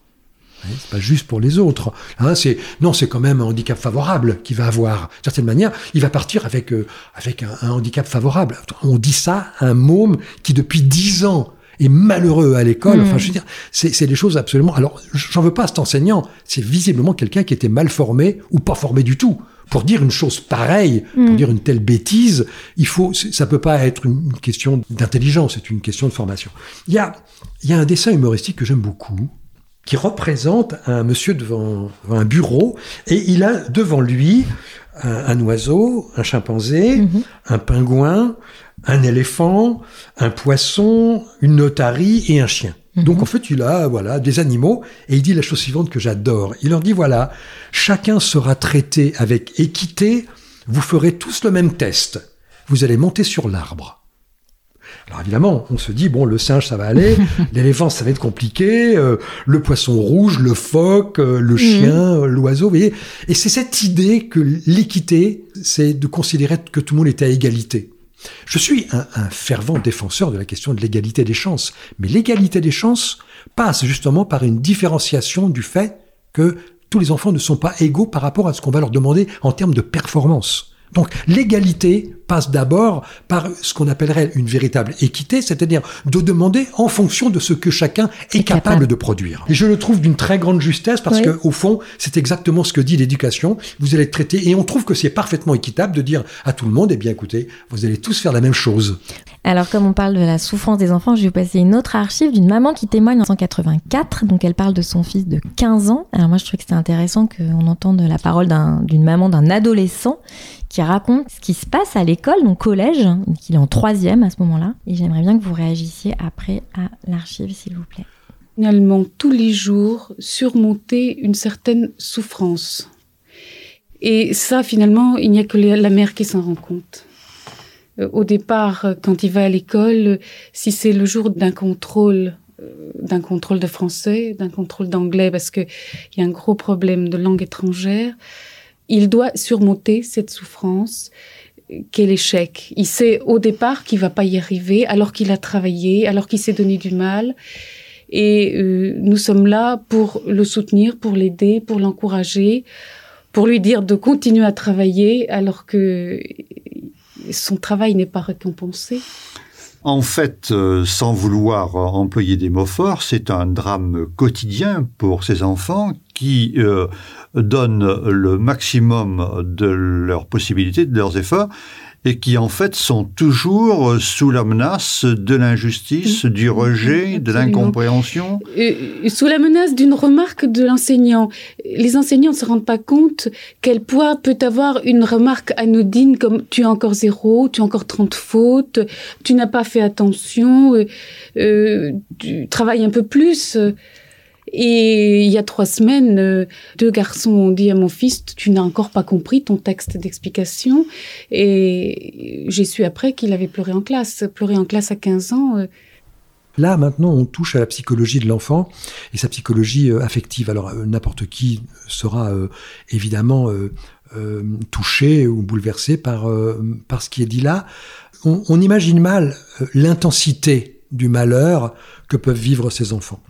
Hein, C'est pas juste pour les autres. Hein, c'est non, c'est quand même un handicap favorable qu'il va avoir. D'une certaine manière, il va partir avec euh, avec un, un handicap favorable. On dit ça à un môme qui depuis dix ans est malheureux à l'école. Enfin, je veux dire, c'est c'est des choses absolument. Alors, j'en veux pas à cet enseignant. C'est visiblement quelqu'un qui était mal formé ou pas formé du tout. Pour dire une chose pareille, pour dire une telle bêtise, il faut, ça peut pas être une question d'intelligence, c'est une question de formation. Il y a, il y a un dessin humoristique que j'aime beaucoup, qui représente un monsieur devant, un bureau et il a devant lui un, un oiseau, un chimpanzé, un pingouin, un éléphant, un poisson, une otarie et un chien. Donc en fait, il a voilà des animaux et il dit la chose suivante que j'adore. Il leur dit voilà, chacun sera traité avec équité, vous ferez tous le même test. Vous allez monter sur l'arbre. Alors évidemment, on se dit bon, le singe ça va aller, <laughs> l'éléphant ça va être compliqué, euh, le poisson rouge, le phoque, euh, le chien, euh, l'oiseau, vous voyez. Et c'est cette idée que l'équité, c'est de considérer que tout le monde est à égalité. Je suis un, un fervent défenseur de la question de l'égalité des chances, mais l'égalité des chances passe justement par une différenciation du fait que tous les enfants ne sont pas égaux par rapport à ce qu'on va leur demander en termes de performance. Donc l'égalité passe d'abord par ce qu'on appellerait une véritable équité, c'est-à-dire de demander en fonction de ce que chacun est, capable, capable. de produire. Et je le trouve d'une très grande justesse parce Oui. que au fond, c'est exactement ce que dit l'éducation. Vous allez être traité et on trouve que c'est parfaitement équitable de dire à tout le monde, eh bien écoutez, vous allez tous faire la même chose. Alors, comme on parle de la souffrance des enfants, je vais vous passer une autre archive d'une maman qui témoigne en 1984. Donc, elle parle de son fils de 15 ans. Alors, moi, je trouve que c'est intéressant qu'on entende la parole d'un- d'une maman d'un adolescent qui raconte ce qui se passe à l'école, donc collège, qu'il est en troisième à ce moment-là. Et j'aimerais bien que vous réagissiez après à l'archive, s'il vous plaît. finalement tous les jours surmonter une certaine souffrance. Et ça, finalement, il n'y a que la mère qui s'en rend compte. Euh, Au départ, euh, quand il va à l'école, euh, si c'est le jour d'un contrôle, d'un contrôle de français, d'un contrôle d'anglais, parce qu'il y a un gros problème de langue étrangère, il doit surmonter cette souffrance qu'est l'échec. Il sait au départ qu'il va pas y arriver, alors qu'il a travaillé, alors qu'il s'est donné du mal. Et nous sommes là pour le soutenir, pour l'aider, pour l'encourager, pour lui dire de continuer à travailler alors que son travail n'est pas récompensé. En fait, euh, sans vouloir euh, employer des mots forts, c'est un drame quotidien pour ces enfants qui euh, donnent le maximum de leurs possibilités, de leurs efforts, et qui en fait sont toujours euh, sous la menace de l'injustice, Mm. du rejet, de l'incompréhension. Euh, sous la menace d'une remarque de l'enseignant. Les enseignants ne se rendent pas compte quel poids peut avoir une remarque anodine comme tu as encore zéro, tu as encore 30 fautes, tu n'as pas fait attention, euh, euh, tu travailles un peu plus. Et il y a trois semaines, euh, deux garçons ont dit à mon fils, tu n'as encore pas compris ton texte d'explication. Et j'ai su après qu'il avait pleuré en classe. Pleuré en classe à 15 ans, euh, Là, maintenant, on touche à la psychologie de l'enfant et sa psychologie euh, affective. Alors, n'importe qui sera évidemment touché ou bouleversé par, par ce qui est dit là. On, on imagine mal l'intensité du malheur que peuvent vivre ces enfants.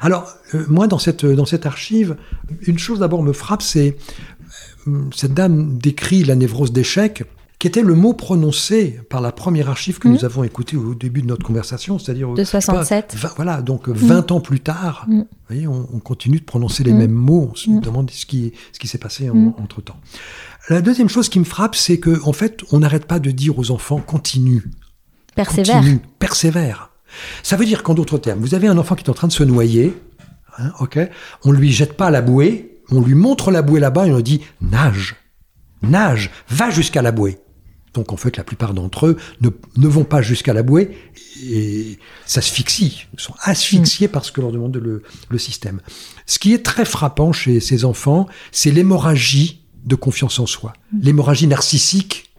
Alors, euh, moi, dans cette, dans cette archive, une chose d'abord me frappe, c'est euh, cette dame décrit la névrose d'échec, qui était le mot prononcé par la première archive que Mhm. nous avons écoutée au début de notre conversation, c'est-à-dire De 67. Vingt- voilà, donc euh, 20 ans plus tard, Mm. vous voyez, on, on continue de prononcer les mêmes mots. On se demande ce qui, ce qui s'est passé en- entre-temps. La deuxième chose qui me frappe, c'est que en fait, on n'arrête pas de dire aux enfants continue, Persévère. continue, persévère. Ça veut dire qu'en d'autres termes, vous avez un enfant qui est en train de se noyer, hein, ok On lui jette pas la bouée, on lui montre la bouée là-bas et on lui dit nage, nage, va jusqu'à la bouée. Donc en fait, la plupart d'entre eux ne, ne vont pas jusqu'à la bouée et s'asphyxient, sont asphyxiés par ce que leur demande le, le système. Ce qui est très frappant chez ces enfants, c'est l'hémorragie de confiance en soi, l'hémorragie narcissique.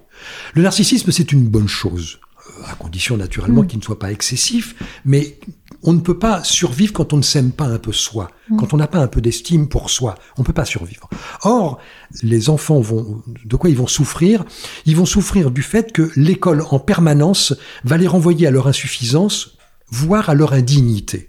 Le narcissisme, c'est une bonne chose, à condition naturellement Mm. qu'il ne soit pas excessif, mais on ne peut pas survivre quand on ne s'aime pas un peu soi, quand on n'a pas un peu d'estime pour soi. On ne peut pas survivre. Or, les enfants vont, de quoi ils vont souffrir? Ils vont souffrir du fait que l'école en permanence va les renvoyer à leur insuffisance, voire à leur indignité.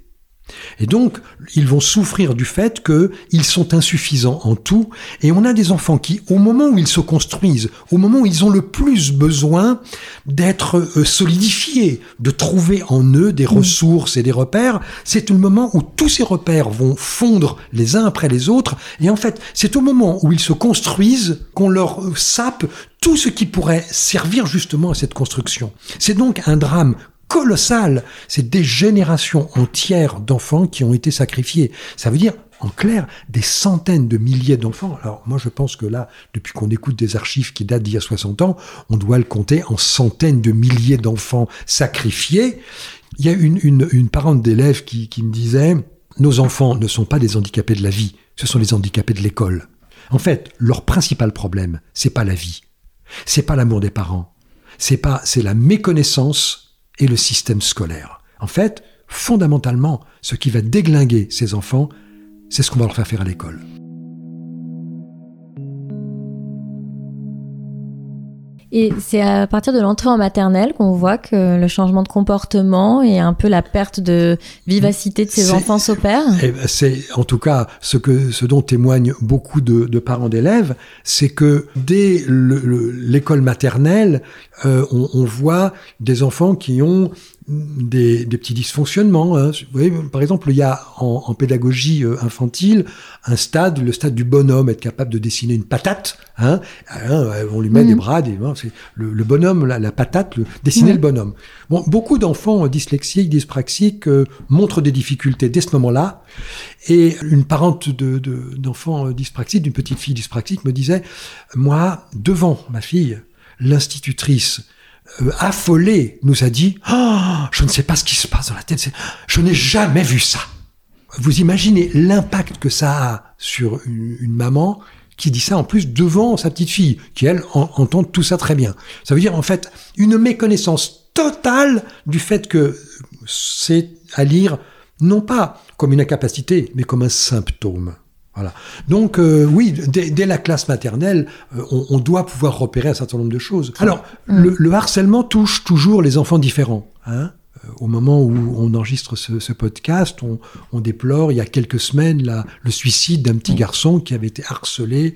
Et donc, ils vont souffrir du fait qu'ils sont insuffisants en tout. Et on a des enfants qui, au moment où ils se construisent, au moment où ils ont le plus besoin d'être euh, solidifiés, de trouver en eux des ressources et des repères, c'est le moment où tous ces repères vont fondre les uns après les autres. Et en fait, c'est au moment où ils se construisent qu'on leur euh, sape tout ce qui pourrait servir justement à cette construction. C'est donc un drame colossal. C'est des générations entières d'enfants qui ont été sacrifiés. Ça veut dire, en clair, des centaines de milliers d'enfants. Alors moi, je pense que là, depuis qu'on écoute des archives qui datent d'il y a 60 ans, on doit le compter en centaines de milliers d'enfants sacrifiés. Il y a une, une, une parente d'élève qui, qui me disait, nos enfants ne sont pas des handicapés de la vie, ce sont les handicapés de l'école. En fait, leur principal problème, c'est pas la vie, c'est pas l'amour des parents, c'est pas, c'est la méconnaissance et le système scolaire. En fait, fondamentalement, ce qui va déglinguer ces enfants, c'est ce qu'on va leur faire faire à l'école. Et c'est à partir de l'entrée en maternelle qu'on voit que le changement de comportement et un peu la perte de vivacité de ces enfants s'opère. Eh ben, c'est en tout cas ce que ce dont témoignent beaucoup de, de parents d'élèves, c'est que dès le- le- l'école maternelle, euh, on, on voit des enfants qui ont des, des petits dysfonctionnements. hein. Vous voyez, par exemple, il y a en, en pédagogie euh, infantile un stade, le stade du bonhomme, être capable de dessiner une patate. Hein, Hein, on lui met Mhm. des bras, des, hein, c'est le, le bonhomme, la, la patate, le, dessiner Ouais. le bonhomme. Bon, beaucoup d'enfants euh, dyslexiques, dyspraxiques euh, montrent des difficultés dès ce moment-là. Et une parente de- de- d'enfants euh, dyspraxiques, d'une petite fille dyspraxique, me disait, moi, devant ma fille, l'institutrice euh, affolée nous a dit, Ah, je ne sais pas ce qui se passe dans la tête, je n'ai jamais vu ça. Vous imaginez l'impact que ça a sur une, maman qui dit ça en plus devant sa petite fille, qui elle en- entend tout ça très bien. Ça veut dire en fait une méconnaissance totale du fait que c'est à lire non pas comme une incapacité, mais comme un symptôme. Voilà. Donc euh, oui, dès, dès la classe maternelle, euh, on, on doit pouvoir repérer un certain nombre de choses. Alors, le, le harcèlement touche toujours les enfants différents. Hein Euh, au moment où on enregistre ce, ce podcast, on, on déplore il y a quelques semaines la- le suicide d'un petit garçon qui avait été harcelé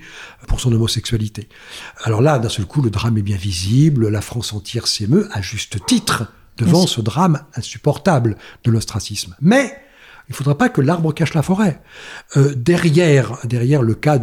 pour son homosexualité. Alors là, d'un seul coup, le drame est bien visible, la France entière s'émeut, à juste titre, devant ce drame insupportable de l'ostracisme. Mais il ne faudra pas que l'arbre cache la forêt. Euh, derrière, derrière le cas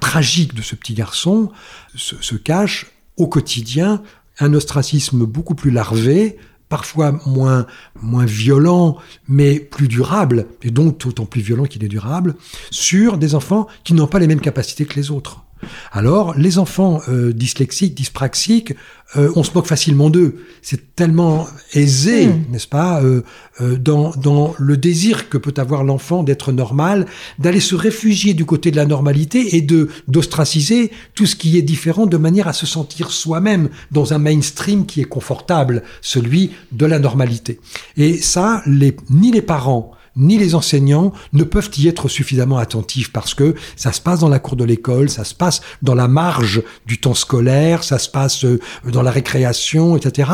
tragique de ce petit garçon se, se cache au quotidien un ostracisme beaucoup plus larvé, parfois moins, moins violent, mais plus durable, et donc d'autant plus violent qu'il est durable, sur des enfants qui n'ont pas les mêmes capacités que les autres. Alors, les enfants euh, dyslexiques, dyspraxiques, euh, on se moque facilement d'eux. C'est tellement aisé, Mm. n'est-ce pas, euh, euh, dans, dans le désir que peut avoir l'enfant d'être normal, d'aller se réfugier du côté de la normalité et de d'ostraciser tout ce qui est différent de manière à se sentir soi-même dans un mainstream qui est confortable, celui de la normalité. Et ça, les, ni les parents ni les enseignants ne peuvent y être suffisamment attentifs parce que ça se passe dans la cour de l'école, ça se passe dans la marge du temps scolaire, ça se passe euh, dans la récréation, etc.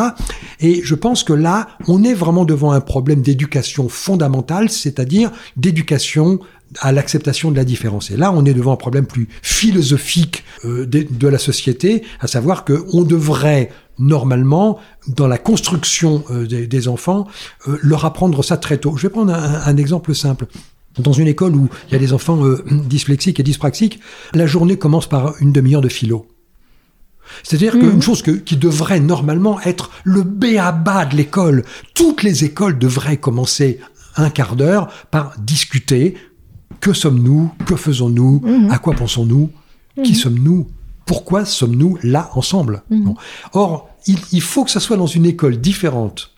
Et je pense que là, on est vraiment devant un problème d'éducation fondamentale, c'est-à-dire d'éducation à l'acceptation de la différence. Et là, on est devant un problème plus philosophique euh, de, de la société, à savoir que on devrait normalement, dans la construction euh, des, des enfants, euh, leur apprendre ça très tôt. Je vais prendre un, un exemple simple. Dans une école où il y a des enfants euh, dyslexiques et dyspraxiques, la journée commence par une demi-heure de philo. C'est-à-dire qu'une chose que, qui devrait normalement être le béaba de l'école, toutes les écoles devraient commencer un quart d'heure par discuter. Que sommes-nous, que faisons-nous, à quoi pensons-nous, qui sommes-nous, pourquoi sommes-nous là ensemble. Bon. Or, il, il faut que ça soit dans une école différente.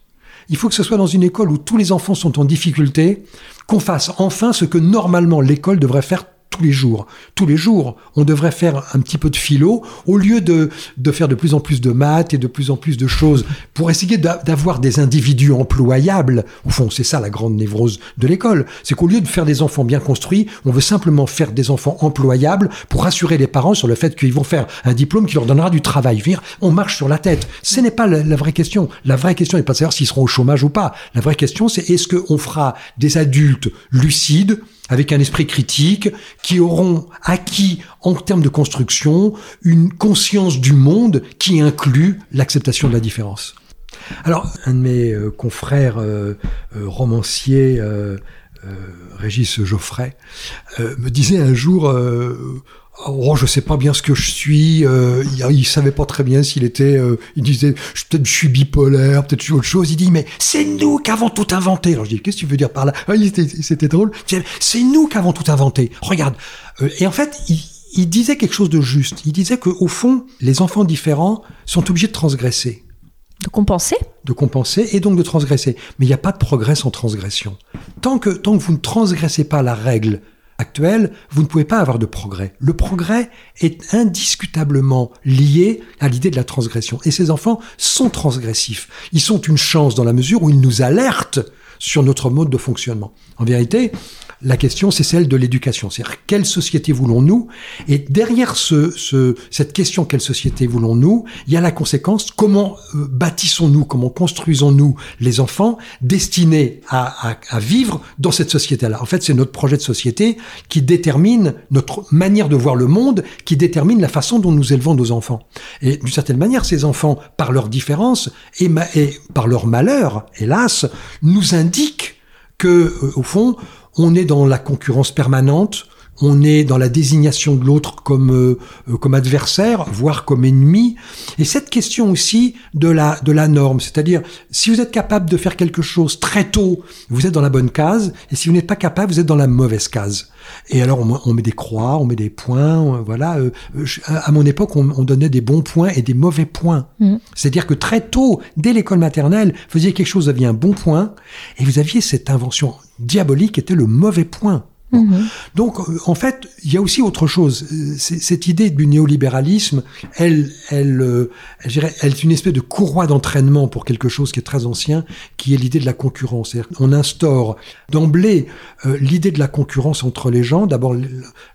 Il faut que ce soit dans une école où tous les enfants sont en difficulté, qu'on fasse enfin ce que normalement l'école devrait faire tous les jours. Tous les jours, on devrait faire un petit peu de philo au lieu de, de faire de plus en plus de maths et de plus en plus de choses pour essayer d'a- d'avoir des individus employables. Au fond, c'est ça la grande névrose de l'école. C'est qu'au lieu de faire des enfants bien construits, on veut simplement faire des enfants employables pour rassurer les parents sur le fait qu'ils vont faire un diplôme qui leur donnera du travail. On marche sur la tête. Ce n'est pas la, la vraie question. La vraie question n'est pas de savoir s'ils seront au chômage ou pas. La vraie question, c'est est-ce qu'on fera des adultes lucides, avec un esprit critique, qui auront acquis en termes de construction une conscience du monde qui inclut l'acceptation de la différence. Alors, un de mes euh, confrères euh, euh, romanciers, Régis Geoffrey, me disait un jour Oh, je sais pas bien ce que je suis. Euh, il, il savait pas très bien s'il était. euh, il disait je- peut-être je suis bipolaire, peut-être je suis autre chose. Il dit mais c'est nous qui avons tout inventé. Alors je dis qu'est-ce que tu veux dire par là? Ah, C'était drôle. C'est nous qui avons tout inventé. Regarde. Euh, et en fait, il, il disait quelque chose de juste. Il disait que au fond, les enfants différents sont obligés de transgresser De compenser? De compenser et donc de transgresser. Mais il n'y a pas de progrès sans transgression. Tant que, tant que vous ne transgressez pas la règle actuelle, vous ne pouvez pas avoir de progrès. Le progrès est indiscutablement lié à l'idée de la transgression. Et ces enfants sont transgressifs. Ils sont une chance dans la mesure où ils nous alertent sur notre mode de fonctionnement. En vérité, la question, c'est celle de l'éducation. C'est-à-dire, quelle société voulons-nous? Et derrière ce, ce, cette question, quelle société voulons-nous? Il y a la conséquence, comment euh, bâtissons-nous, comment construisons-nous les enfants destinés à vivre dans cette société-là? En fait, c'est notre projet de société qui détermine notre manière de voir le monde, qui détermine la façon dont nous élevons nos enfants. Et d'une certaine manière, ces enfants, par leur différence et, et par leur malheur, hélas, nous indiquent que, euh, au fond, on est dans la concurrence permanente, on est dans la désignation de l'autre comme euh, euh, comme adversaire, voire comme ennemi. Et cette question aussi de la de la norme, c'est-à-dire si vous êtes capable de faire quelque chose très tôt, vous êtes dans la bonne case, et si vous n'êtes pas capable, vous êtes dans la mauvaise case. Et alors on, on met des croix, on met des points, voilà. à mon époque, on, on, donnait des bons points et des mauvais points. Mmh. C'est-à-dire que très tôt, dès l'école maternelle, vous faisiez quelque chose, vous aviez un bon point, et vous aviez cette invention diabolique était le mauvais point. Mmh. Donc, en fait, il y a aussi autre chose. Cette idée du néolibéralisme, elle, elle, euh, elle, dirais, elle est une espèce de courroie d'entraînement pour quelque chose qui est très ancien, qui est l'idée de la concurrence. On instaure d'emblée euh, l'idée de la concurrence entre les gens. D'abord,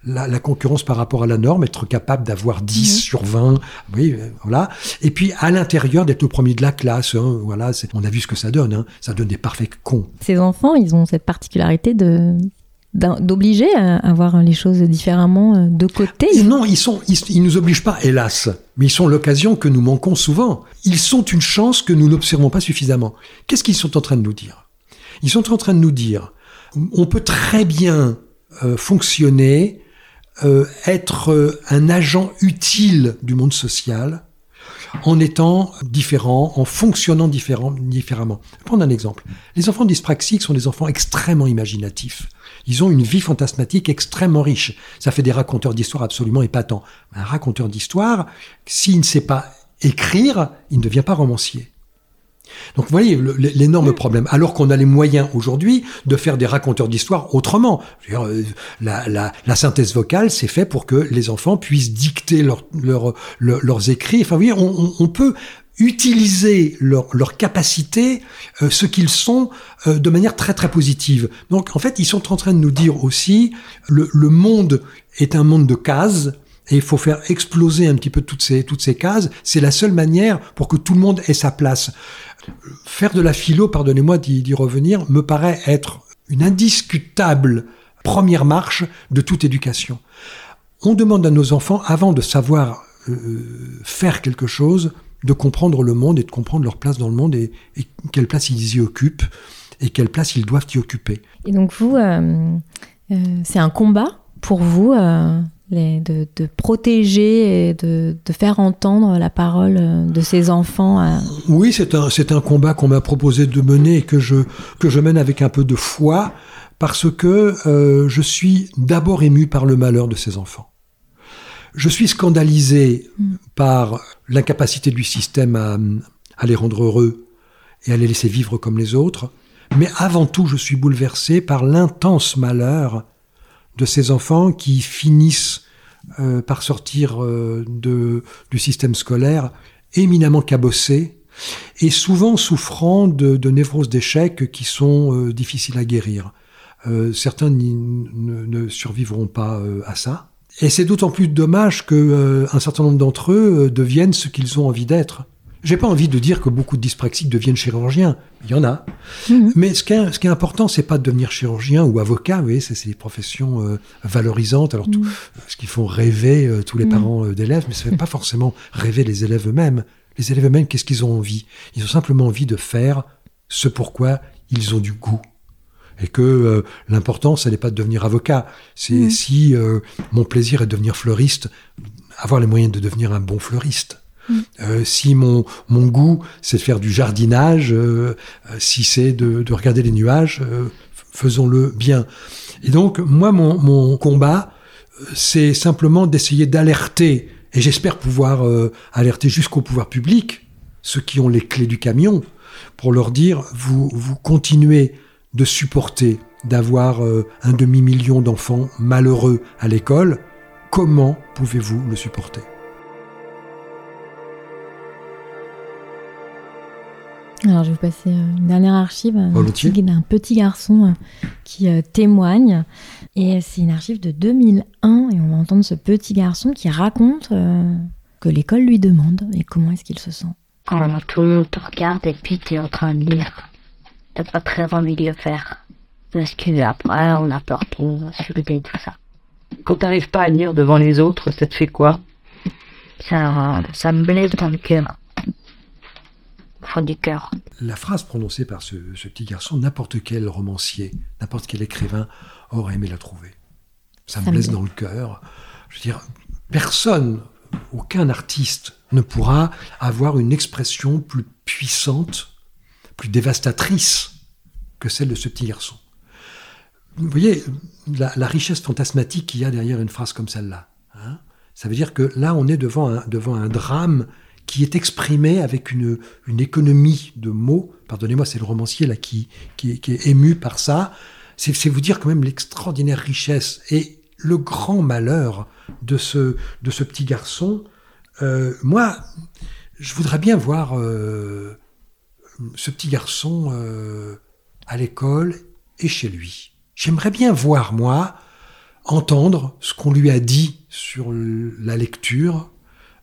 la, la, concurrence par rapport à la norme, être capable d'avoir 10 mmh. sur 20, oui, voilà. Et puis, à l'intérieur, d'être le premier de la classe. Hein, voilà, on a vu ce que ça donne. Hein. Ça donne des parfaits cons. Ces enfants, ils ont cette particularité de d'obliger à, voir les choses différemment euh, de côté Non, ils ils nous obligent pas, hélas, mais ils sont l'occasion que nous manquons souvent. Ils sont une chance que nous n'observons pas suffisamment. Qu'est-ce qu'ils sont en train de nous dire? Ils sont en train de nous dire, on peut très bien euh, fonctionner, euh, être un agent utile du monde social en étant différent, en fonctionnant différemment. Je vais prendre un exemple. Les enfants dyspraxiques sont des enfants extrêmement imaginatifs. Ils ont une vie fantasmatique extrêmement riche. Ça fait des raconteurs d'histoire absolument épatants. Un raconteur d'histoire, s'il ne sait pas écrire, il ne devient pas romancier. Donc vous voyez l'énorme problème. Alors qu'on a les moyens aujourd'hui de faire des raconteurs d'histoire autrement. Euh, la, synthèse vocale, c'est fait pour que les enfants puissent dicter leur, leur, leur, leurs écrits. Enfin, vous voyez, on peut utiliser leur, leur capacité, euh, ce qu'ils sont, euh, de manière très très positive. Donc en fait, ils sont en train de nous dire aussi, le, le monde est un monde de cases, et il faut faire exploser un petit peu toutes ces, toutes ces cases. C'est la seule manière pour que tout le monde ait sa place. Faire de la philo, pardonnez-moi d'y revenir, me paraît être une indiscutable première marche de toute éducation. On demande à nos enfants, avant de savoir euh, faire quelque chose, de comprendre le monde et de comprendre leur place dans le monde et, et quelle place ils y occupent et quelle place ils doivent y occuper. Et donc vous, euh, euh, c'est un combat pour vous euh, les, de, de, protéger et de, de, faire entendre la parole de ces enfants à... Oui, c'est un, c'est un combat qu'on m'a proposé de mener et que je, que je mène avec un peu de foi parce que je suis d'abord ému par le malheur de ces enfants. Je suis scandalisé mm. par l'incapacité du système à, à, les rendre heureux et à les laisser vivre comme les autres. Mais avant tout, je suis bouleversé par l'intense malheur de ces enfants qui finissent euh, par sortir euh, de, du système scolaire éminemment cabossés et souvent souffrant de, de névroses d'échec qui sont euh, difficiles à guérir. certains ne, ne, survivront pas à ça. Et c'est d'autant plus dommage que euh, un certain nombre d'entre eux euh, deviennent ce qu'ils ont envie d'être. J'ai pas envie de dire que beaucoup de dyspraxiques deviennent chirurgiens. Il y en a. Mmh. Mais ce qui est, ce qui est important, c'est pas de devenir chirurgien ou avocat. Vous voyez, c'est des professions euh, valorisantes. Alors, tout, mmh. ce qui font rêver euh, tous les mmh. parents euh, d'élèves, mais ça fait pas forcément rêver les élèves eux-mêmes. Les élèves eux-mêmes, qu'est-ce qu'ils ont envie? Ils ont simplement envie de faire ce pourquoi ils ont du goût et que euh, l'important, ce n'est pas de devenir avocat. C'est mmh. si euh, mon plaisir est de devenir fleuriste, avoir les moyens de devenir un bon fleuriste. Mmh. Euh, si mon, mon goût, c'est de faire du jardinage, euh, si c'est de, de, regarder les nuages, euh, faisons-le bien. Et donc, moi, mon, mon combat, c'est simplement d'essayer d'alerter, et j'espère pouvoir alerter jusqu'au pouvoir public, ceux qui ont les clés du camion, pour leur dire, vous, vous continuez de supporter d'avoir euh, un demi-million d'enfants malheureux à l'école, comment pouvez-vous le supporter? Alors, je vais vous passer euh, une dernière archive d'un petit, garçon euh, qui témoigne. Et c'est une archive de 2001. Et on va entendre ce petit garçon qui raconte que l'école lui demande et comment est-ce qu'il se sent. Quand tout le monde te regarde et puis t'es en train de lire, t'as pas très envie de le faire. Parce que après, on a peur pour et tout ça. Quand t'arrives pas à lire devant les autres, ça te fait quoi? Ça, ça me blesse dans le cœur. Au fond du cœur. La phrase prononcée par ce, ce petit garçon, n'importe quel romancier, n'importe quel écrivain aurait aimé la trouver. Ça me Ça me blesse blesse. dans le cœur. Je veux dire, personne, aucun artiste ne pourra avoir une expression plus puissante, plus dévastatrice que celle de ce petit garçon. Vous voyez la, richesse fantasmatique qu'il y a derrière une phrase comme celle-là. hein. Ça veut dire que là, on est devant un, devant un drame qui est exprimé avec une, une économie de mots. Pardonnez-moi, c'est le romancier là qui, qui, est ému par ça. C'est c'est vous dire quand même l'extraordinaire richesse et le grand malheur de ce, de ce petit garçon. Euh, moi, je voudrais bien voir euh, ce petit garçon euh, à l'école et chez lui. J'aimerais bien voir, moi, entendre ce qu'on lui a dit sur la lecture,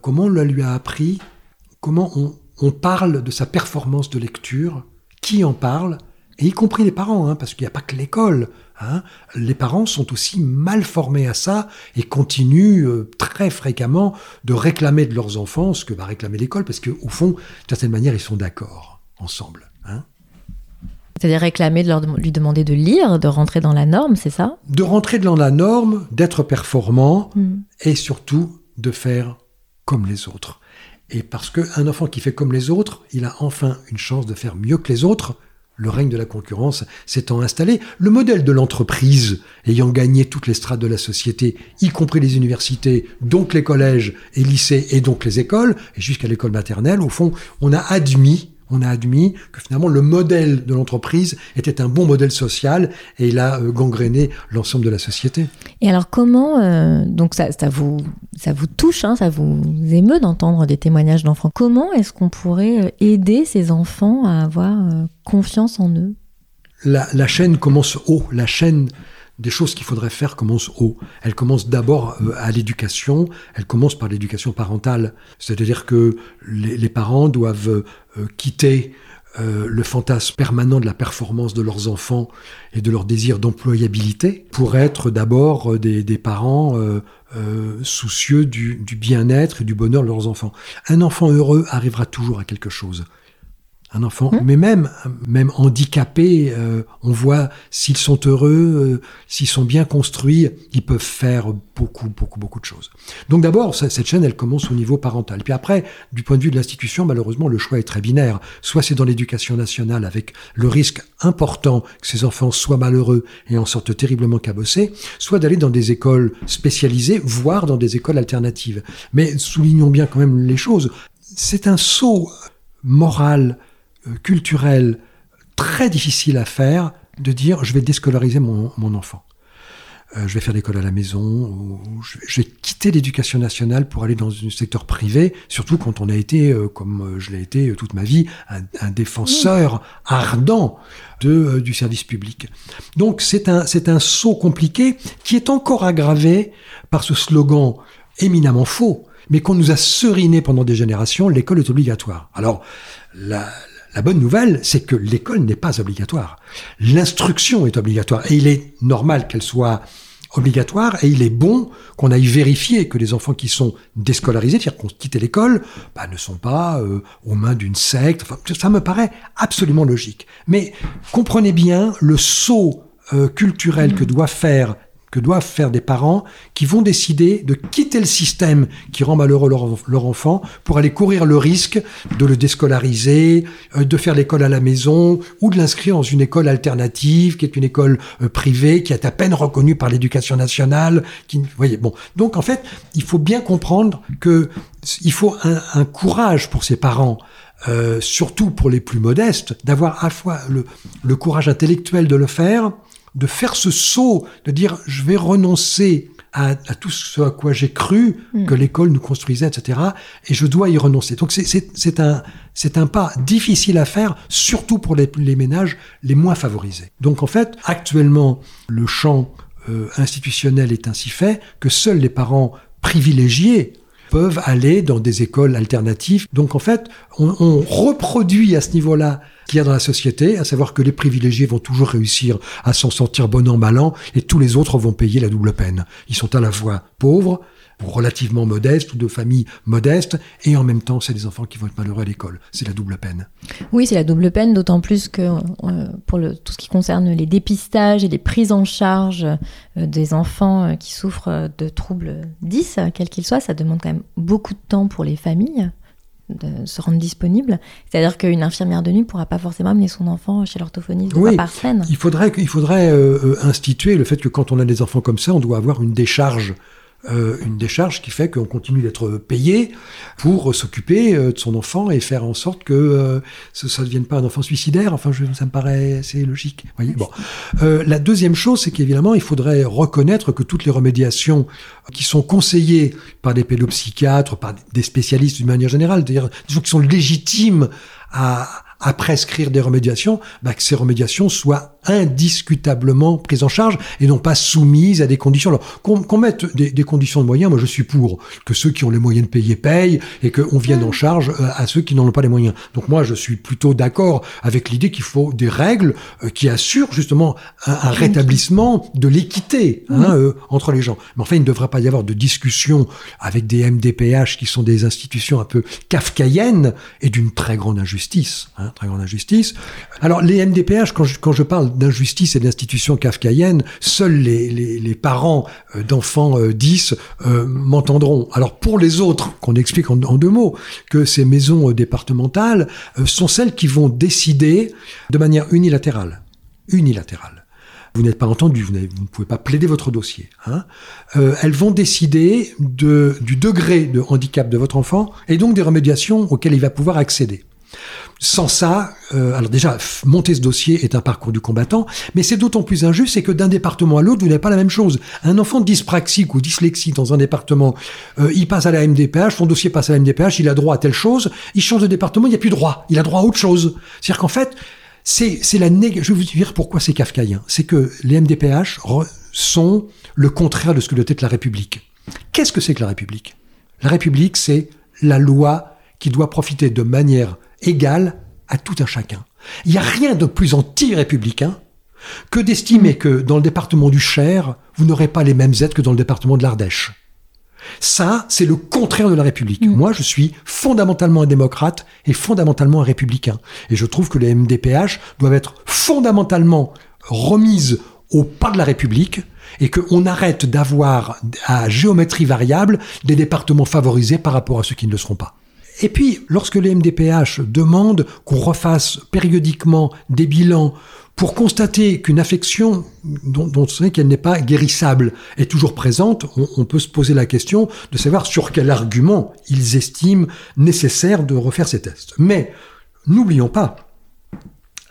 comment on lui a appris, comment on, on parle de sa performance de lecture, qui en parle, et y compris les parents, hein, parce qu'il n'y a pas que l'école. hein. Les parents sont aussi mal formés à ça et continuent euh, très fréquemment de réclamer de leurs enfants ce que va réclamer l'école, parce qu'au fond, d'une certaine manière, ils sont d'accord ensemble. hein. C'est-à-dire réclamer de leur dem- lui demander de lire, de rentrer dans la norme, c'est ça? De rentrer dans la norme, d'être performant, Mm. et surtout de faire comme les autres. Et parce qu'un enfant qui fait comme les autres, il a enfin une chance de faire mieux que les autres. Le règne de la concurrence s'étant installé, le modèle de l'entreprise ayant gagné toutes les strates de la société, y compris les universités, donc les collèges et lycées et donc les écoles, et jusqu'à l'école maternelle, au fond, on a admis, on a admis que finalement le modèle de l'entreprise était un bon modèle social et il a euh, gangréné l'ensemble de la société. Et alors comment, euh, donc ça, ça, vous, ça vous touche, hein, ça vous émeut d'entendre des témoignages d'enfants. Comment est-ce qu'on pourrait euh, aider ces enfants à avoir confiance en eux? La, la chaîne commence haut. La chaîne des choses qu'il faudrait faire commence haut. Elle commence d'abord euh, à l'éducation. Elle commence par l'éducation parentale. C'est-à-dire que les, parents doivent euh, quitter euh, le fantasme permanent de la performance de leurs enfants et de leur désir d'employabilité pour être d'abord des, parents soucieux du bien-être et du bonheur de leurs enfants. Un enfant heureux arrivera toujours à quelque chose. Un enfant, mais même, même handicapé, euh, on voit s'ils sont heureux, euh, s'ils sont bien construits, ils peuvent faire beaucoup, beaucoup, beaucoup de choses. Donc d'abord, cette chaîne, elle commence au niveau parental. Puis après, du point de vue de l'institution, malheureusement, le choix est très binaire. Soit c'est dans l'éducation nationale, avec le risque important que ces enfants soient malheureux et en sortent terriblement cabossés, soit d'aller dans des écoles spécialisées, voire dans des écoles alternatives. Mais soulignons bien quand même les choses. C'est un saut moral, culturel, très difficile à faire de dire je vais déscolariser mon, mon enfant. Euh, je vais faire l'école à la maison, je, vais quitter l'éducation nationale pour aller dans un secteur privé, surtout quand on a été, euh, comme euh, je l'ai été euh, toute ma vie, un, défenseur ardent de, euh, du service public. Donc c'est un, c'est un saut compliqué qui est encore aggravé par ce slogan éminemment faux, mais qu'on nous a seriné pendant des générations, l'école est obligatoire. Alors, la, la bonne nouvelle, c'est que l'école n'est pas obligatoire. L'instruction est obligatoire. Et il est normal qu'elle soit obligatoire et il est bon qu'on aille vérifier que les enfants qui sont déscolarisés, c'est-à-dire qu'on quitte l'école, bah, ne sont pas euh, aux mains d'une secte. Enfin, ça me paraît absolument logique. Mais comprenez bien le saut euh, culturel que doit faire que doivent faire des parents qui vont décider de quitter le système qui rend malheureux leur, enfant pour aller courir le risque de le déscolariser, euh, de faire l'école à la maison ou de l'inscrire dans une école alternative qui est une école euh, privée qui est à peine reconnue par l'éducation nationale. Vous voyez, bon. Donc en fait, il faut bien comprendre que il faut un, courage pour ces parents. Euh, surtout pour les plus modestes, d'avoir à la fois le courage intellectuel de le faire, de faire ce saut, de dire je vais renoncer à, à tout ce à quoi j'ai cru Mm. que l'école nous construisait, etc. Et je dois y renoncer. Donc c'est- un, un pas difficile à faire, surtout pour les, les ménages les moins favorisés. Donc en fait, actuellement, le champ euh, institutionnel est ainsi fait que seuls les parents privilégiés peuvent aller dans des écoles alternatives. Donc en fait, on, on reproduit à ce niveau-là qu'il y a dans la société, à savoir que les privilégiés vont toujours réussir à s'en sortir bon an, mal an, et tous les autres vont payer la double peine. Ils sont à la fois pauvres, relativement modestes, ou de familles modestes, et en même temps, c'est des enfants qui vont être malheureux à l'école. C'est la double peine. Oui, c'est la double peine, d'autant plus que euh, pour le, tout ce qui concerne les dépistages et les prises en charge euh, des enfants euh, qui souffrent de troubles 10, euh, quels qu'ils soient, ça demande quand même beaucoup de temps pour les familles de se rendre disponibles. C'est-à-dire qu'une infirmière de nuit ne pourra pas forcément amener son enfant chez l'orthophoniste Oui. par semaine. Il faudrait, il faudrait euh, instituer le fait que quand on a des enfants comme ça, on doit avoir une décharge. Euh, une décharge qui fait qu'on continue d'être payé pour s'occuper euh, de son enfant et faire en sorte que euh, ça ne devienne pas un enfant suicidaire. Enfin, je, ça me paraît assez logique. Voyez bon. Euh, la deuxième chose, c'est qu'évidemment, il faudrait reconnaître que toutes les remédiations qui sont conseillées par des pédopsychiatres, par des spécialistes d'une manière générale, c'est-à-dire des qui sont légitimes à, à prescrire des remédiations, bah, que ces remédiations soient indiscutablement prises en charge et non pas soumises à des conditions. Alors, qu'on qu'on mette des, des conditions de moyens, moi je suis pour que ceux qui ont les moyens de payer payent et qu'on vienne en charge euh, à ceux qui n'en ont pas les moyens. Donc moi je suis plutôt d'accord avec l'idée qu'il faut des règles euh, qui assurent justement un, un rétablissement de l'équité hein, euh, entre les gens. Mais enfin, il ne devrait pas y avoir de discussion avec des MDPH qui sont des institutions un peu kafkaïennes et d'une très grande injustice. Hein, Alors les MDPH, quand je, parle d'injustice et d'institutions kafkaïennes, seuls les, parents euh, d'enfants euh, 10 euh, m'entendront. Alors pour les autres, qu'on explique en, deux mots, que ces maisons euh, départementales euh, sont celles qui vont décider de manière unilatérale. Unilatérale. Vous n'êtes pas entendu, vous, ne pouvez pas plaider votre dossier. Hein. Euh, elles vont décider de, du degré de handicap de votre enfant et donc des remédiations auxquelles il va pouvoir accéder. Sans ça, euh, alors déjà, monter ce dossier est un parcours du combattant, mais c'est d'autant plus injuste, c'est que d'un département à l'autre, vous n'avez pas la même chose. Un enfant dyspraxique ou dyslexique dans un département, euh, il passe à la MDPH, son dossier passe à la MDPH, il a droit à telle chose, il change de département, il n'y a plus droit, il a droit à autre chose. C'est-à-dire qu'en fait, c'est c'est la nég- Je vais vous dire pourquoi c'est kafkaïen. C'est que les MDPH re- sont le contraire de ce que doit être la République. Qu'est-ce que c'est que la République? La République, c'est la loi qui doit profiter de manière égale à tout un chacun. Il n'y a rien de plus anti-républicain que d'estimer que dans le département du Cher, vous n'aurez pas les mêmes aides que dans le département de l'Ardèche. Ça, c'est le contraire de la République. Moi, je suis fondamentalement un démocrate et fondamentalement un républicain. Et je trouve que les MDPH doivent être fondamentalement remises au pas de la République et qu'on arrête d'avoir à géométrie variable des départements favorisés par rapport à ceux qui ne le seront pas. Et puis, lorsque les MDPH demandent qu'on refasse périodiquement des bilans pour constater qu'une affection dont, on sait qu'elle n'est pas guérissable est toujours présente, on peut se poser la question de savoir sur quel argument ils estiment nécessaire de refaire ces tests. Mais n'oublions pas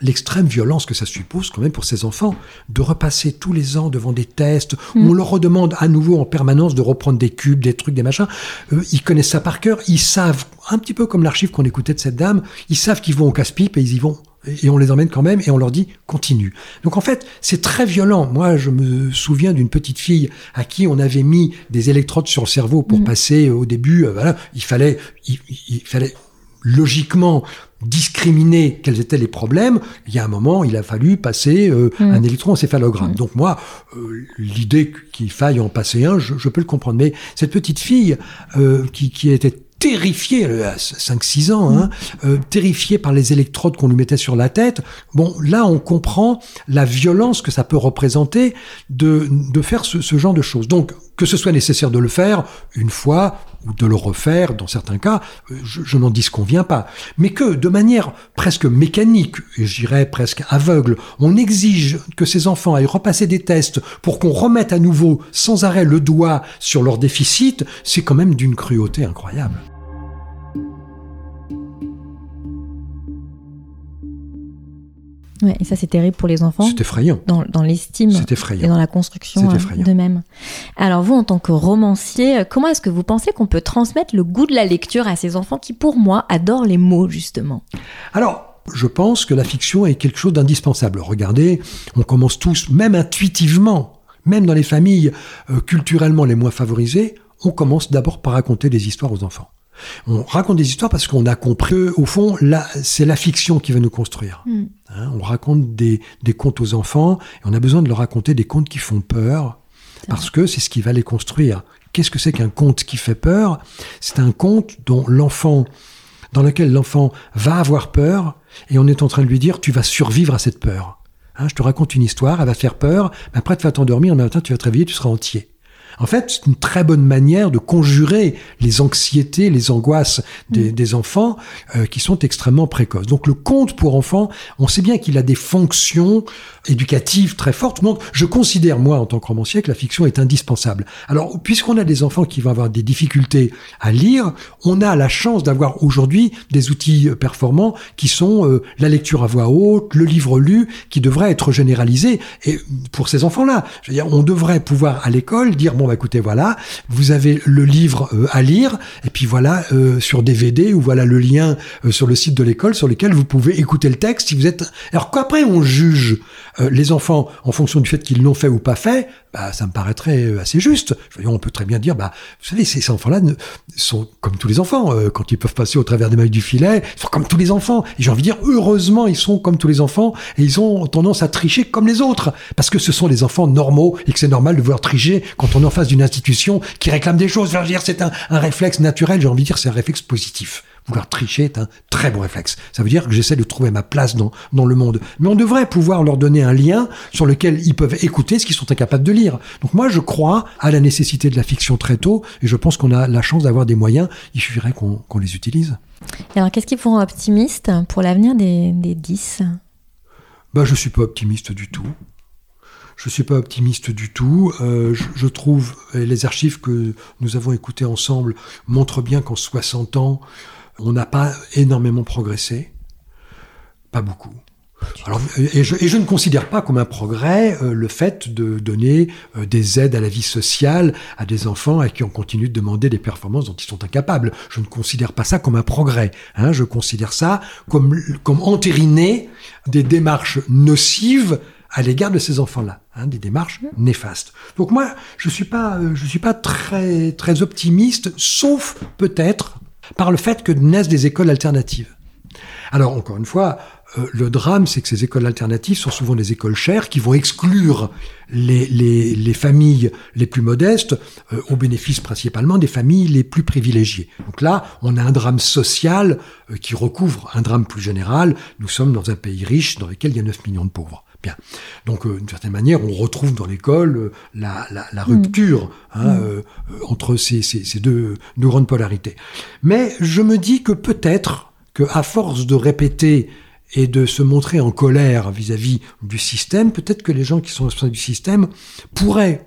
l'extrême violence que ça suppose quand même pour ces enfants de repasser tous les ans devant des tests où on leur redemande à nouveau en permanence de reprendre des cubes, des trucs, des machins. Euh, ils connaissent ça par cœur, ils savent, un petit peu comme l'archive qu'on écoutait de cette dame, ils savent qu'ils vont au casse-pipe et ils y vont. Et on les emmène quand même et on leur dit continue. Donc en fait, c'est très violent. Moi, je me souviens d'une petite fille à qui on avait mis des électrodes sur le cerveau pour passer euh, au début. euh, voilà, il fallait, il, il fallait logiquement discriminer quels étaient les problèmes, il y a un moment, il a fallu passer euh, un électroencéphalogramme. Donc moi, euh, l'idée qu'il faille en passer un, je, je peux le comprendre. Mais cette petite fille euh, qui, qui était terrifiée, elle a 5-6 ans, hein, euh, terrifiée par les électrodes qu'on lui mettait sur la tête, bon, là, on comprend la violence que ça peut représenter de, de faire ce, ce genre de choses. Donc, que ce soit nécessaire de le faire une fois ou de le refaire dans certains cas, je, je n'en disconviens pas. Mais que de manière presque mécanique, et je dirais presque aveugle, on exige que ces enfants aillent repasser des tests pour qu'on remette à nouveau sans arrêt le doigt sur leur déficit, c'est quand même d'une cruauté incroyable. Ouais, et ça, c'est terrible pour les enfants. C'est effrayant. Dans, dans l'estime C'est et dans la construction hein, d'eux-mêmes. Alors vous, en tant que romancier, comment est-ce que vous pensez qu'on peut transmettre le goût de la lecture à ces enfants qui, pour moi, adorent les mots, justement? Alors, je pense que la fiction est quelque chose d'indispensable. Regardez, on commence tous, même intuitivement, même dans les familles euh, culturellement les moins favorisées, on commence d'abord par raconter des histoires aux enfants. On raconte des histoires parce qu'on a compris au fond, là, c'est la fiction qui va nous construire. Mm. Hein, on raconte des, des contes aux enfants et on a besoin de leur raconter des contes qui font peur parce que c'est ce qui va les construire. Qu'est-ce que c'est qu'un conte qui fait peur? C'est un conte dont l'enfant, dans lequel l'enfant va avoir peur et on est en train de lui dire tu vas survivre à cette peur. Hein, je te raconte une histoire, elle va faire peur, mais après tu vas t'endormir, un matin tu vas te réveiller, tu seras entier. En fait, c'est une très bonne manière de conjurer les anxiétés, les angoisses des, des enfants euh, qui sont extrêmement précoces. Donc le conte pour enfants, on sait bien qu'il a des fonctions éducatives très fortes. Donc je considère, moi, en tant que romancier, que la fiction est indispensable. Alors, puisqu'on a des enfants qui vont avoir des difficultés à lire, on a la chance d'avoir aujourd'hui des outils euh, performants qui sont euh, la lecture à voix haute, le livre lu, qui devrait être généralisé. Et pour ces enfants-là, je veux dire, on devrait pouvoir à l'école dire, bon, bah, écoutez, voilà, vous avez le livre euh, à lire, et puis voilà, euh, sur DVD, ou voilà le lien euh, sur le site de l'école sur lequel vous pouvez écouter le texte si vous êtes... Alors qu'après, on juge euh, les enfants en fonction du fait qu'ils l'ont fait ou pas fait, bah, ça me paraîtrait euh, assez juste. Dire, on peut très bien dire, bah, vous savez, ces enfants-là sont comme tous les enfants. euh, quand ils peuvent passer au travers des mailles du filet, ils sont comme tous les enfants. Et j'ai envie de dire, heureusement, ils sont comme tous les enfants et ils ont tendance à tricher comme les autres. Parce que ce sont les enfants normaux et que c'est normal de vouloir tricher quand on est en face d'une institution qui réclame des choses. Je dire, c'est un, un réflexe naturel. J'ai envie de dire, c'est un réflexe positif. Vouloir tricher est un très bon réflexe. Ça veut dire que j'essaie de trouver ma place dans, dans le monde. Mais on devrait pouvoir leur donner un lien sur lequel ils peuvent écouter ce qu'ils sont incapables de lire. Donc moi, je crois à la nécessité de la fiction très tôt, et je pense qu'on a la chance d'avoir des moyens. Il suffirait qu'on les utilise. Et Alors qu'est-ce qui vous rend optimiste pour l'avenir des, des 10 Bah, je suis pas optimiste du tout. Je suis pas optimiste du tout. Euh, je, je trouve, et les archives que nous avons écoutées ensemble montrent bien qu'en 60 ans, on n'a pas énormément progressé. Pas beaucoup. Alors, et, je, et je ne considère pas comme un progrès euh, le fait de donner euh, des aides à la vie sociale à des enfants à qui on continue de demander des performances dont ils sont incapables. Je ne considère pas ça comme un progrès. Hein, je considère ça comme, comme entériner des démarches nocives à l'égard de ces enfants-là, hein, des démarches néfastes. Donc moi, je suis pas, euh, je suis pas très très optimiste, sauf peut-être par le fait que naissent des écoles alternatives. Alors encore une fois, euh, le drame, c'est que ces écoles alternatives sont souvent des écoles chères qui vont exclure les, les, les familles les plus modestes euh, au bénéfice principalement des familles les plus privilégiées. Donc là, on a un drame social euh, qui recouvre un drame plus général. Nous sommes dans un pays riche dans lequel il y a 9 millions de pauvres. Bien. Donc, euh, d'une certaine manière, on retrouve dans l'école euh, la, la, la rupture hein, euh, euh, entre ces, ces, ces deux, deux grandes polarités. Mais je me dis que peut-être que à force de répéter et de se montrer en colère vis-à-vis du système, peut-être que les gens qui sont responsables du système pourraient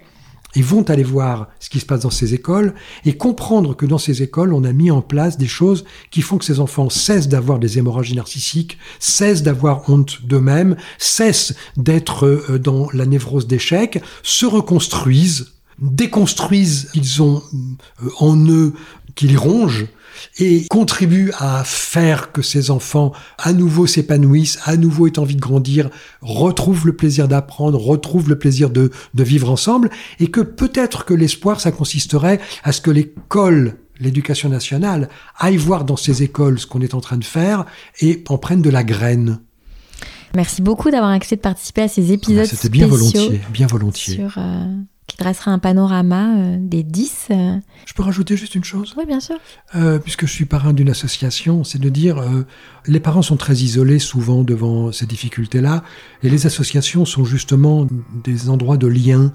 et vont aller voir ce qui se passe dans ces écoles et comprendre que dans ces écoles, on a mis en place des choses qui font que ces enfants cessent d'avoir des hémorragies narcissiques, cessent d'avoir honte d'eux-mêmes, cessent d'être euh, dans la névrose d'échec, se reconstruisent, déconstruisent qu'ils ont euh, en eux, qu'ils rongent, et contribuent à faire que ces enfants à nouveau s'épanouissent, à nouveau aient envie de grandir, retrouvent le plaisir d'apprendre, retrouvent le plaisir de, de vivre ensemble, et que peut-être que l'espoir, ça consisterait à ce que l'école l'éducation nationale aille voir dans ces écoles ce qu'on est en train de faire et en prenne de la graine. Merci beaucoup d'avoir accepté de participer à ces épisodes Ah, C'était bien volontiers, bien volontiers. sur, euh, qui dressera un panorama euh, des 10. euh. Je peux rajouter juste une chose? Oui, bien sûr. Euh, puisque je suis parrain d'une association, c'est de dire les parents sont très isolés souvent devant ces difficultés-là, et les associations sont justement des endroits de lien,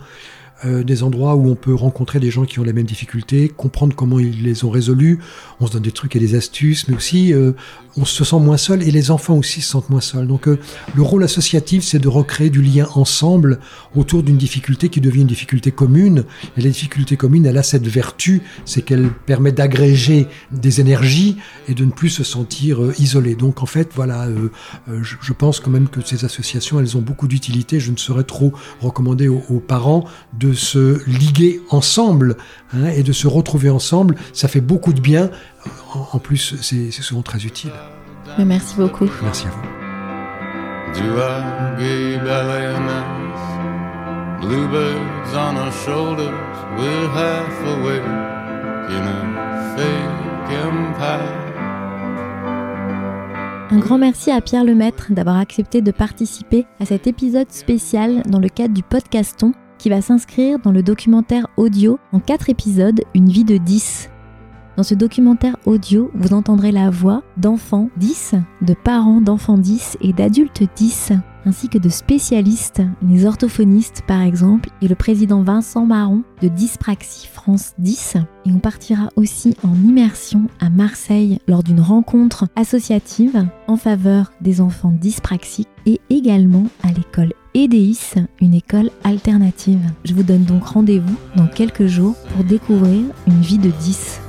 euh, des endroits où on peut rencontrer des gens qui ont les mêmes difficultés, comprendre comment ils les ont résolues. On se donne des trucs et des astuces, mais aussi euh, on se sent moins seul et les enfants aussi se sentent moins seuls. Donc euh, le rôle associatif, c'est de recréer du lien ensemble autour d'une difficulté qui devient une difficulté commune. Et la difficulté commune, elle a cette vertu, c'est qu'elle permet d'agréger des énergies et de ne plus se sentir isolé. Donc en fait, voilà, je, pense quand même que ces associations, elles ont beaucoup d'utilité. Je ne saurais trop recommander aux parents de se liguer ensemble hein, et de se retrouver ensemble. Ça fait beaucoup de bien. En, en plus, c'est souvent très utile. Merci beaucoup. Merci à vous. Do a gay ballet nice, bluebirds on our shoulders, we're half awake in a fake empire. Un grand merci à Pierre Lemaître d'avoir accepté de participer à cet épisode spécial dans le cadre du podcaston qui va s'inscrire dans le documentaire audio en quatre épisodes Une vie de 10. Dans ce documentaire audio, vous entendrez la voix d'enfants 10, de parents d'enfants 10 et d'adultes 10, ainsi que de spécialistes, les orthophonistes par exemple, et le président Vincent Marron de Dyspraxie France 10. Et on partira aussi en immersion à Marseille lors d'une rencontre associative en faveur des enfants dyspraxiques et également à l'école EDIS, une école alternative. Je vous donne donc rendez-vous dans quelques jours pour découvrir une vie de 10.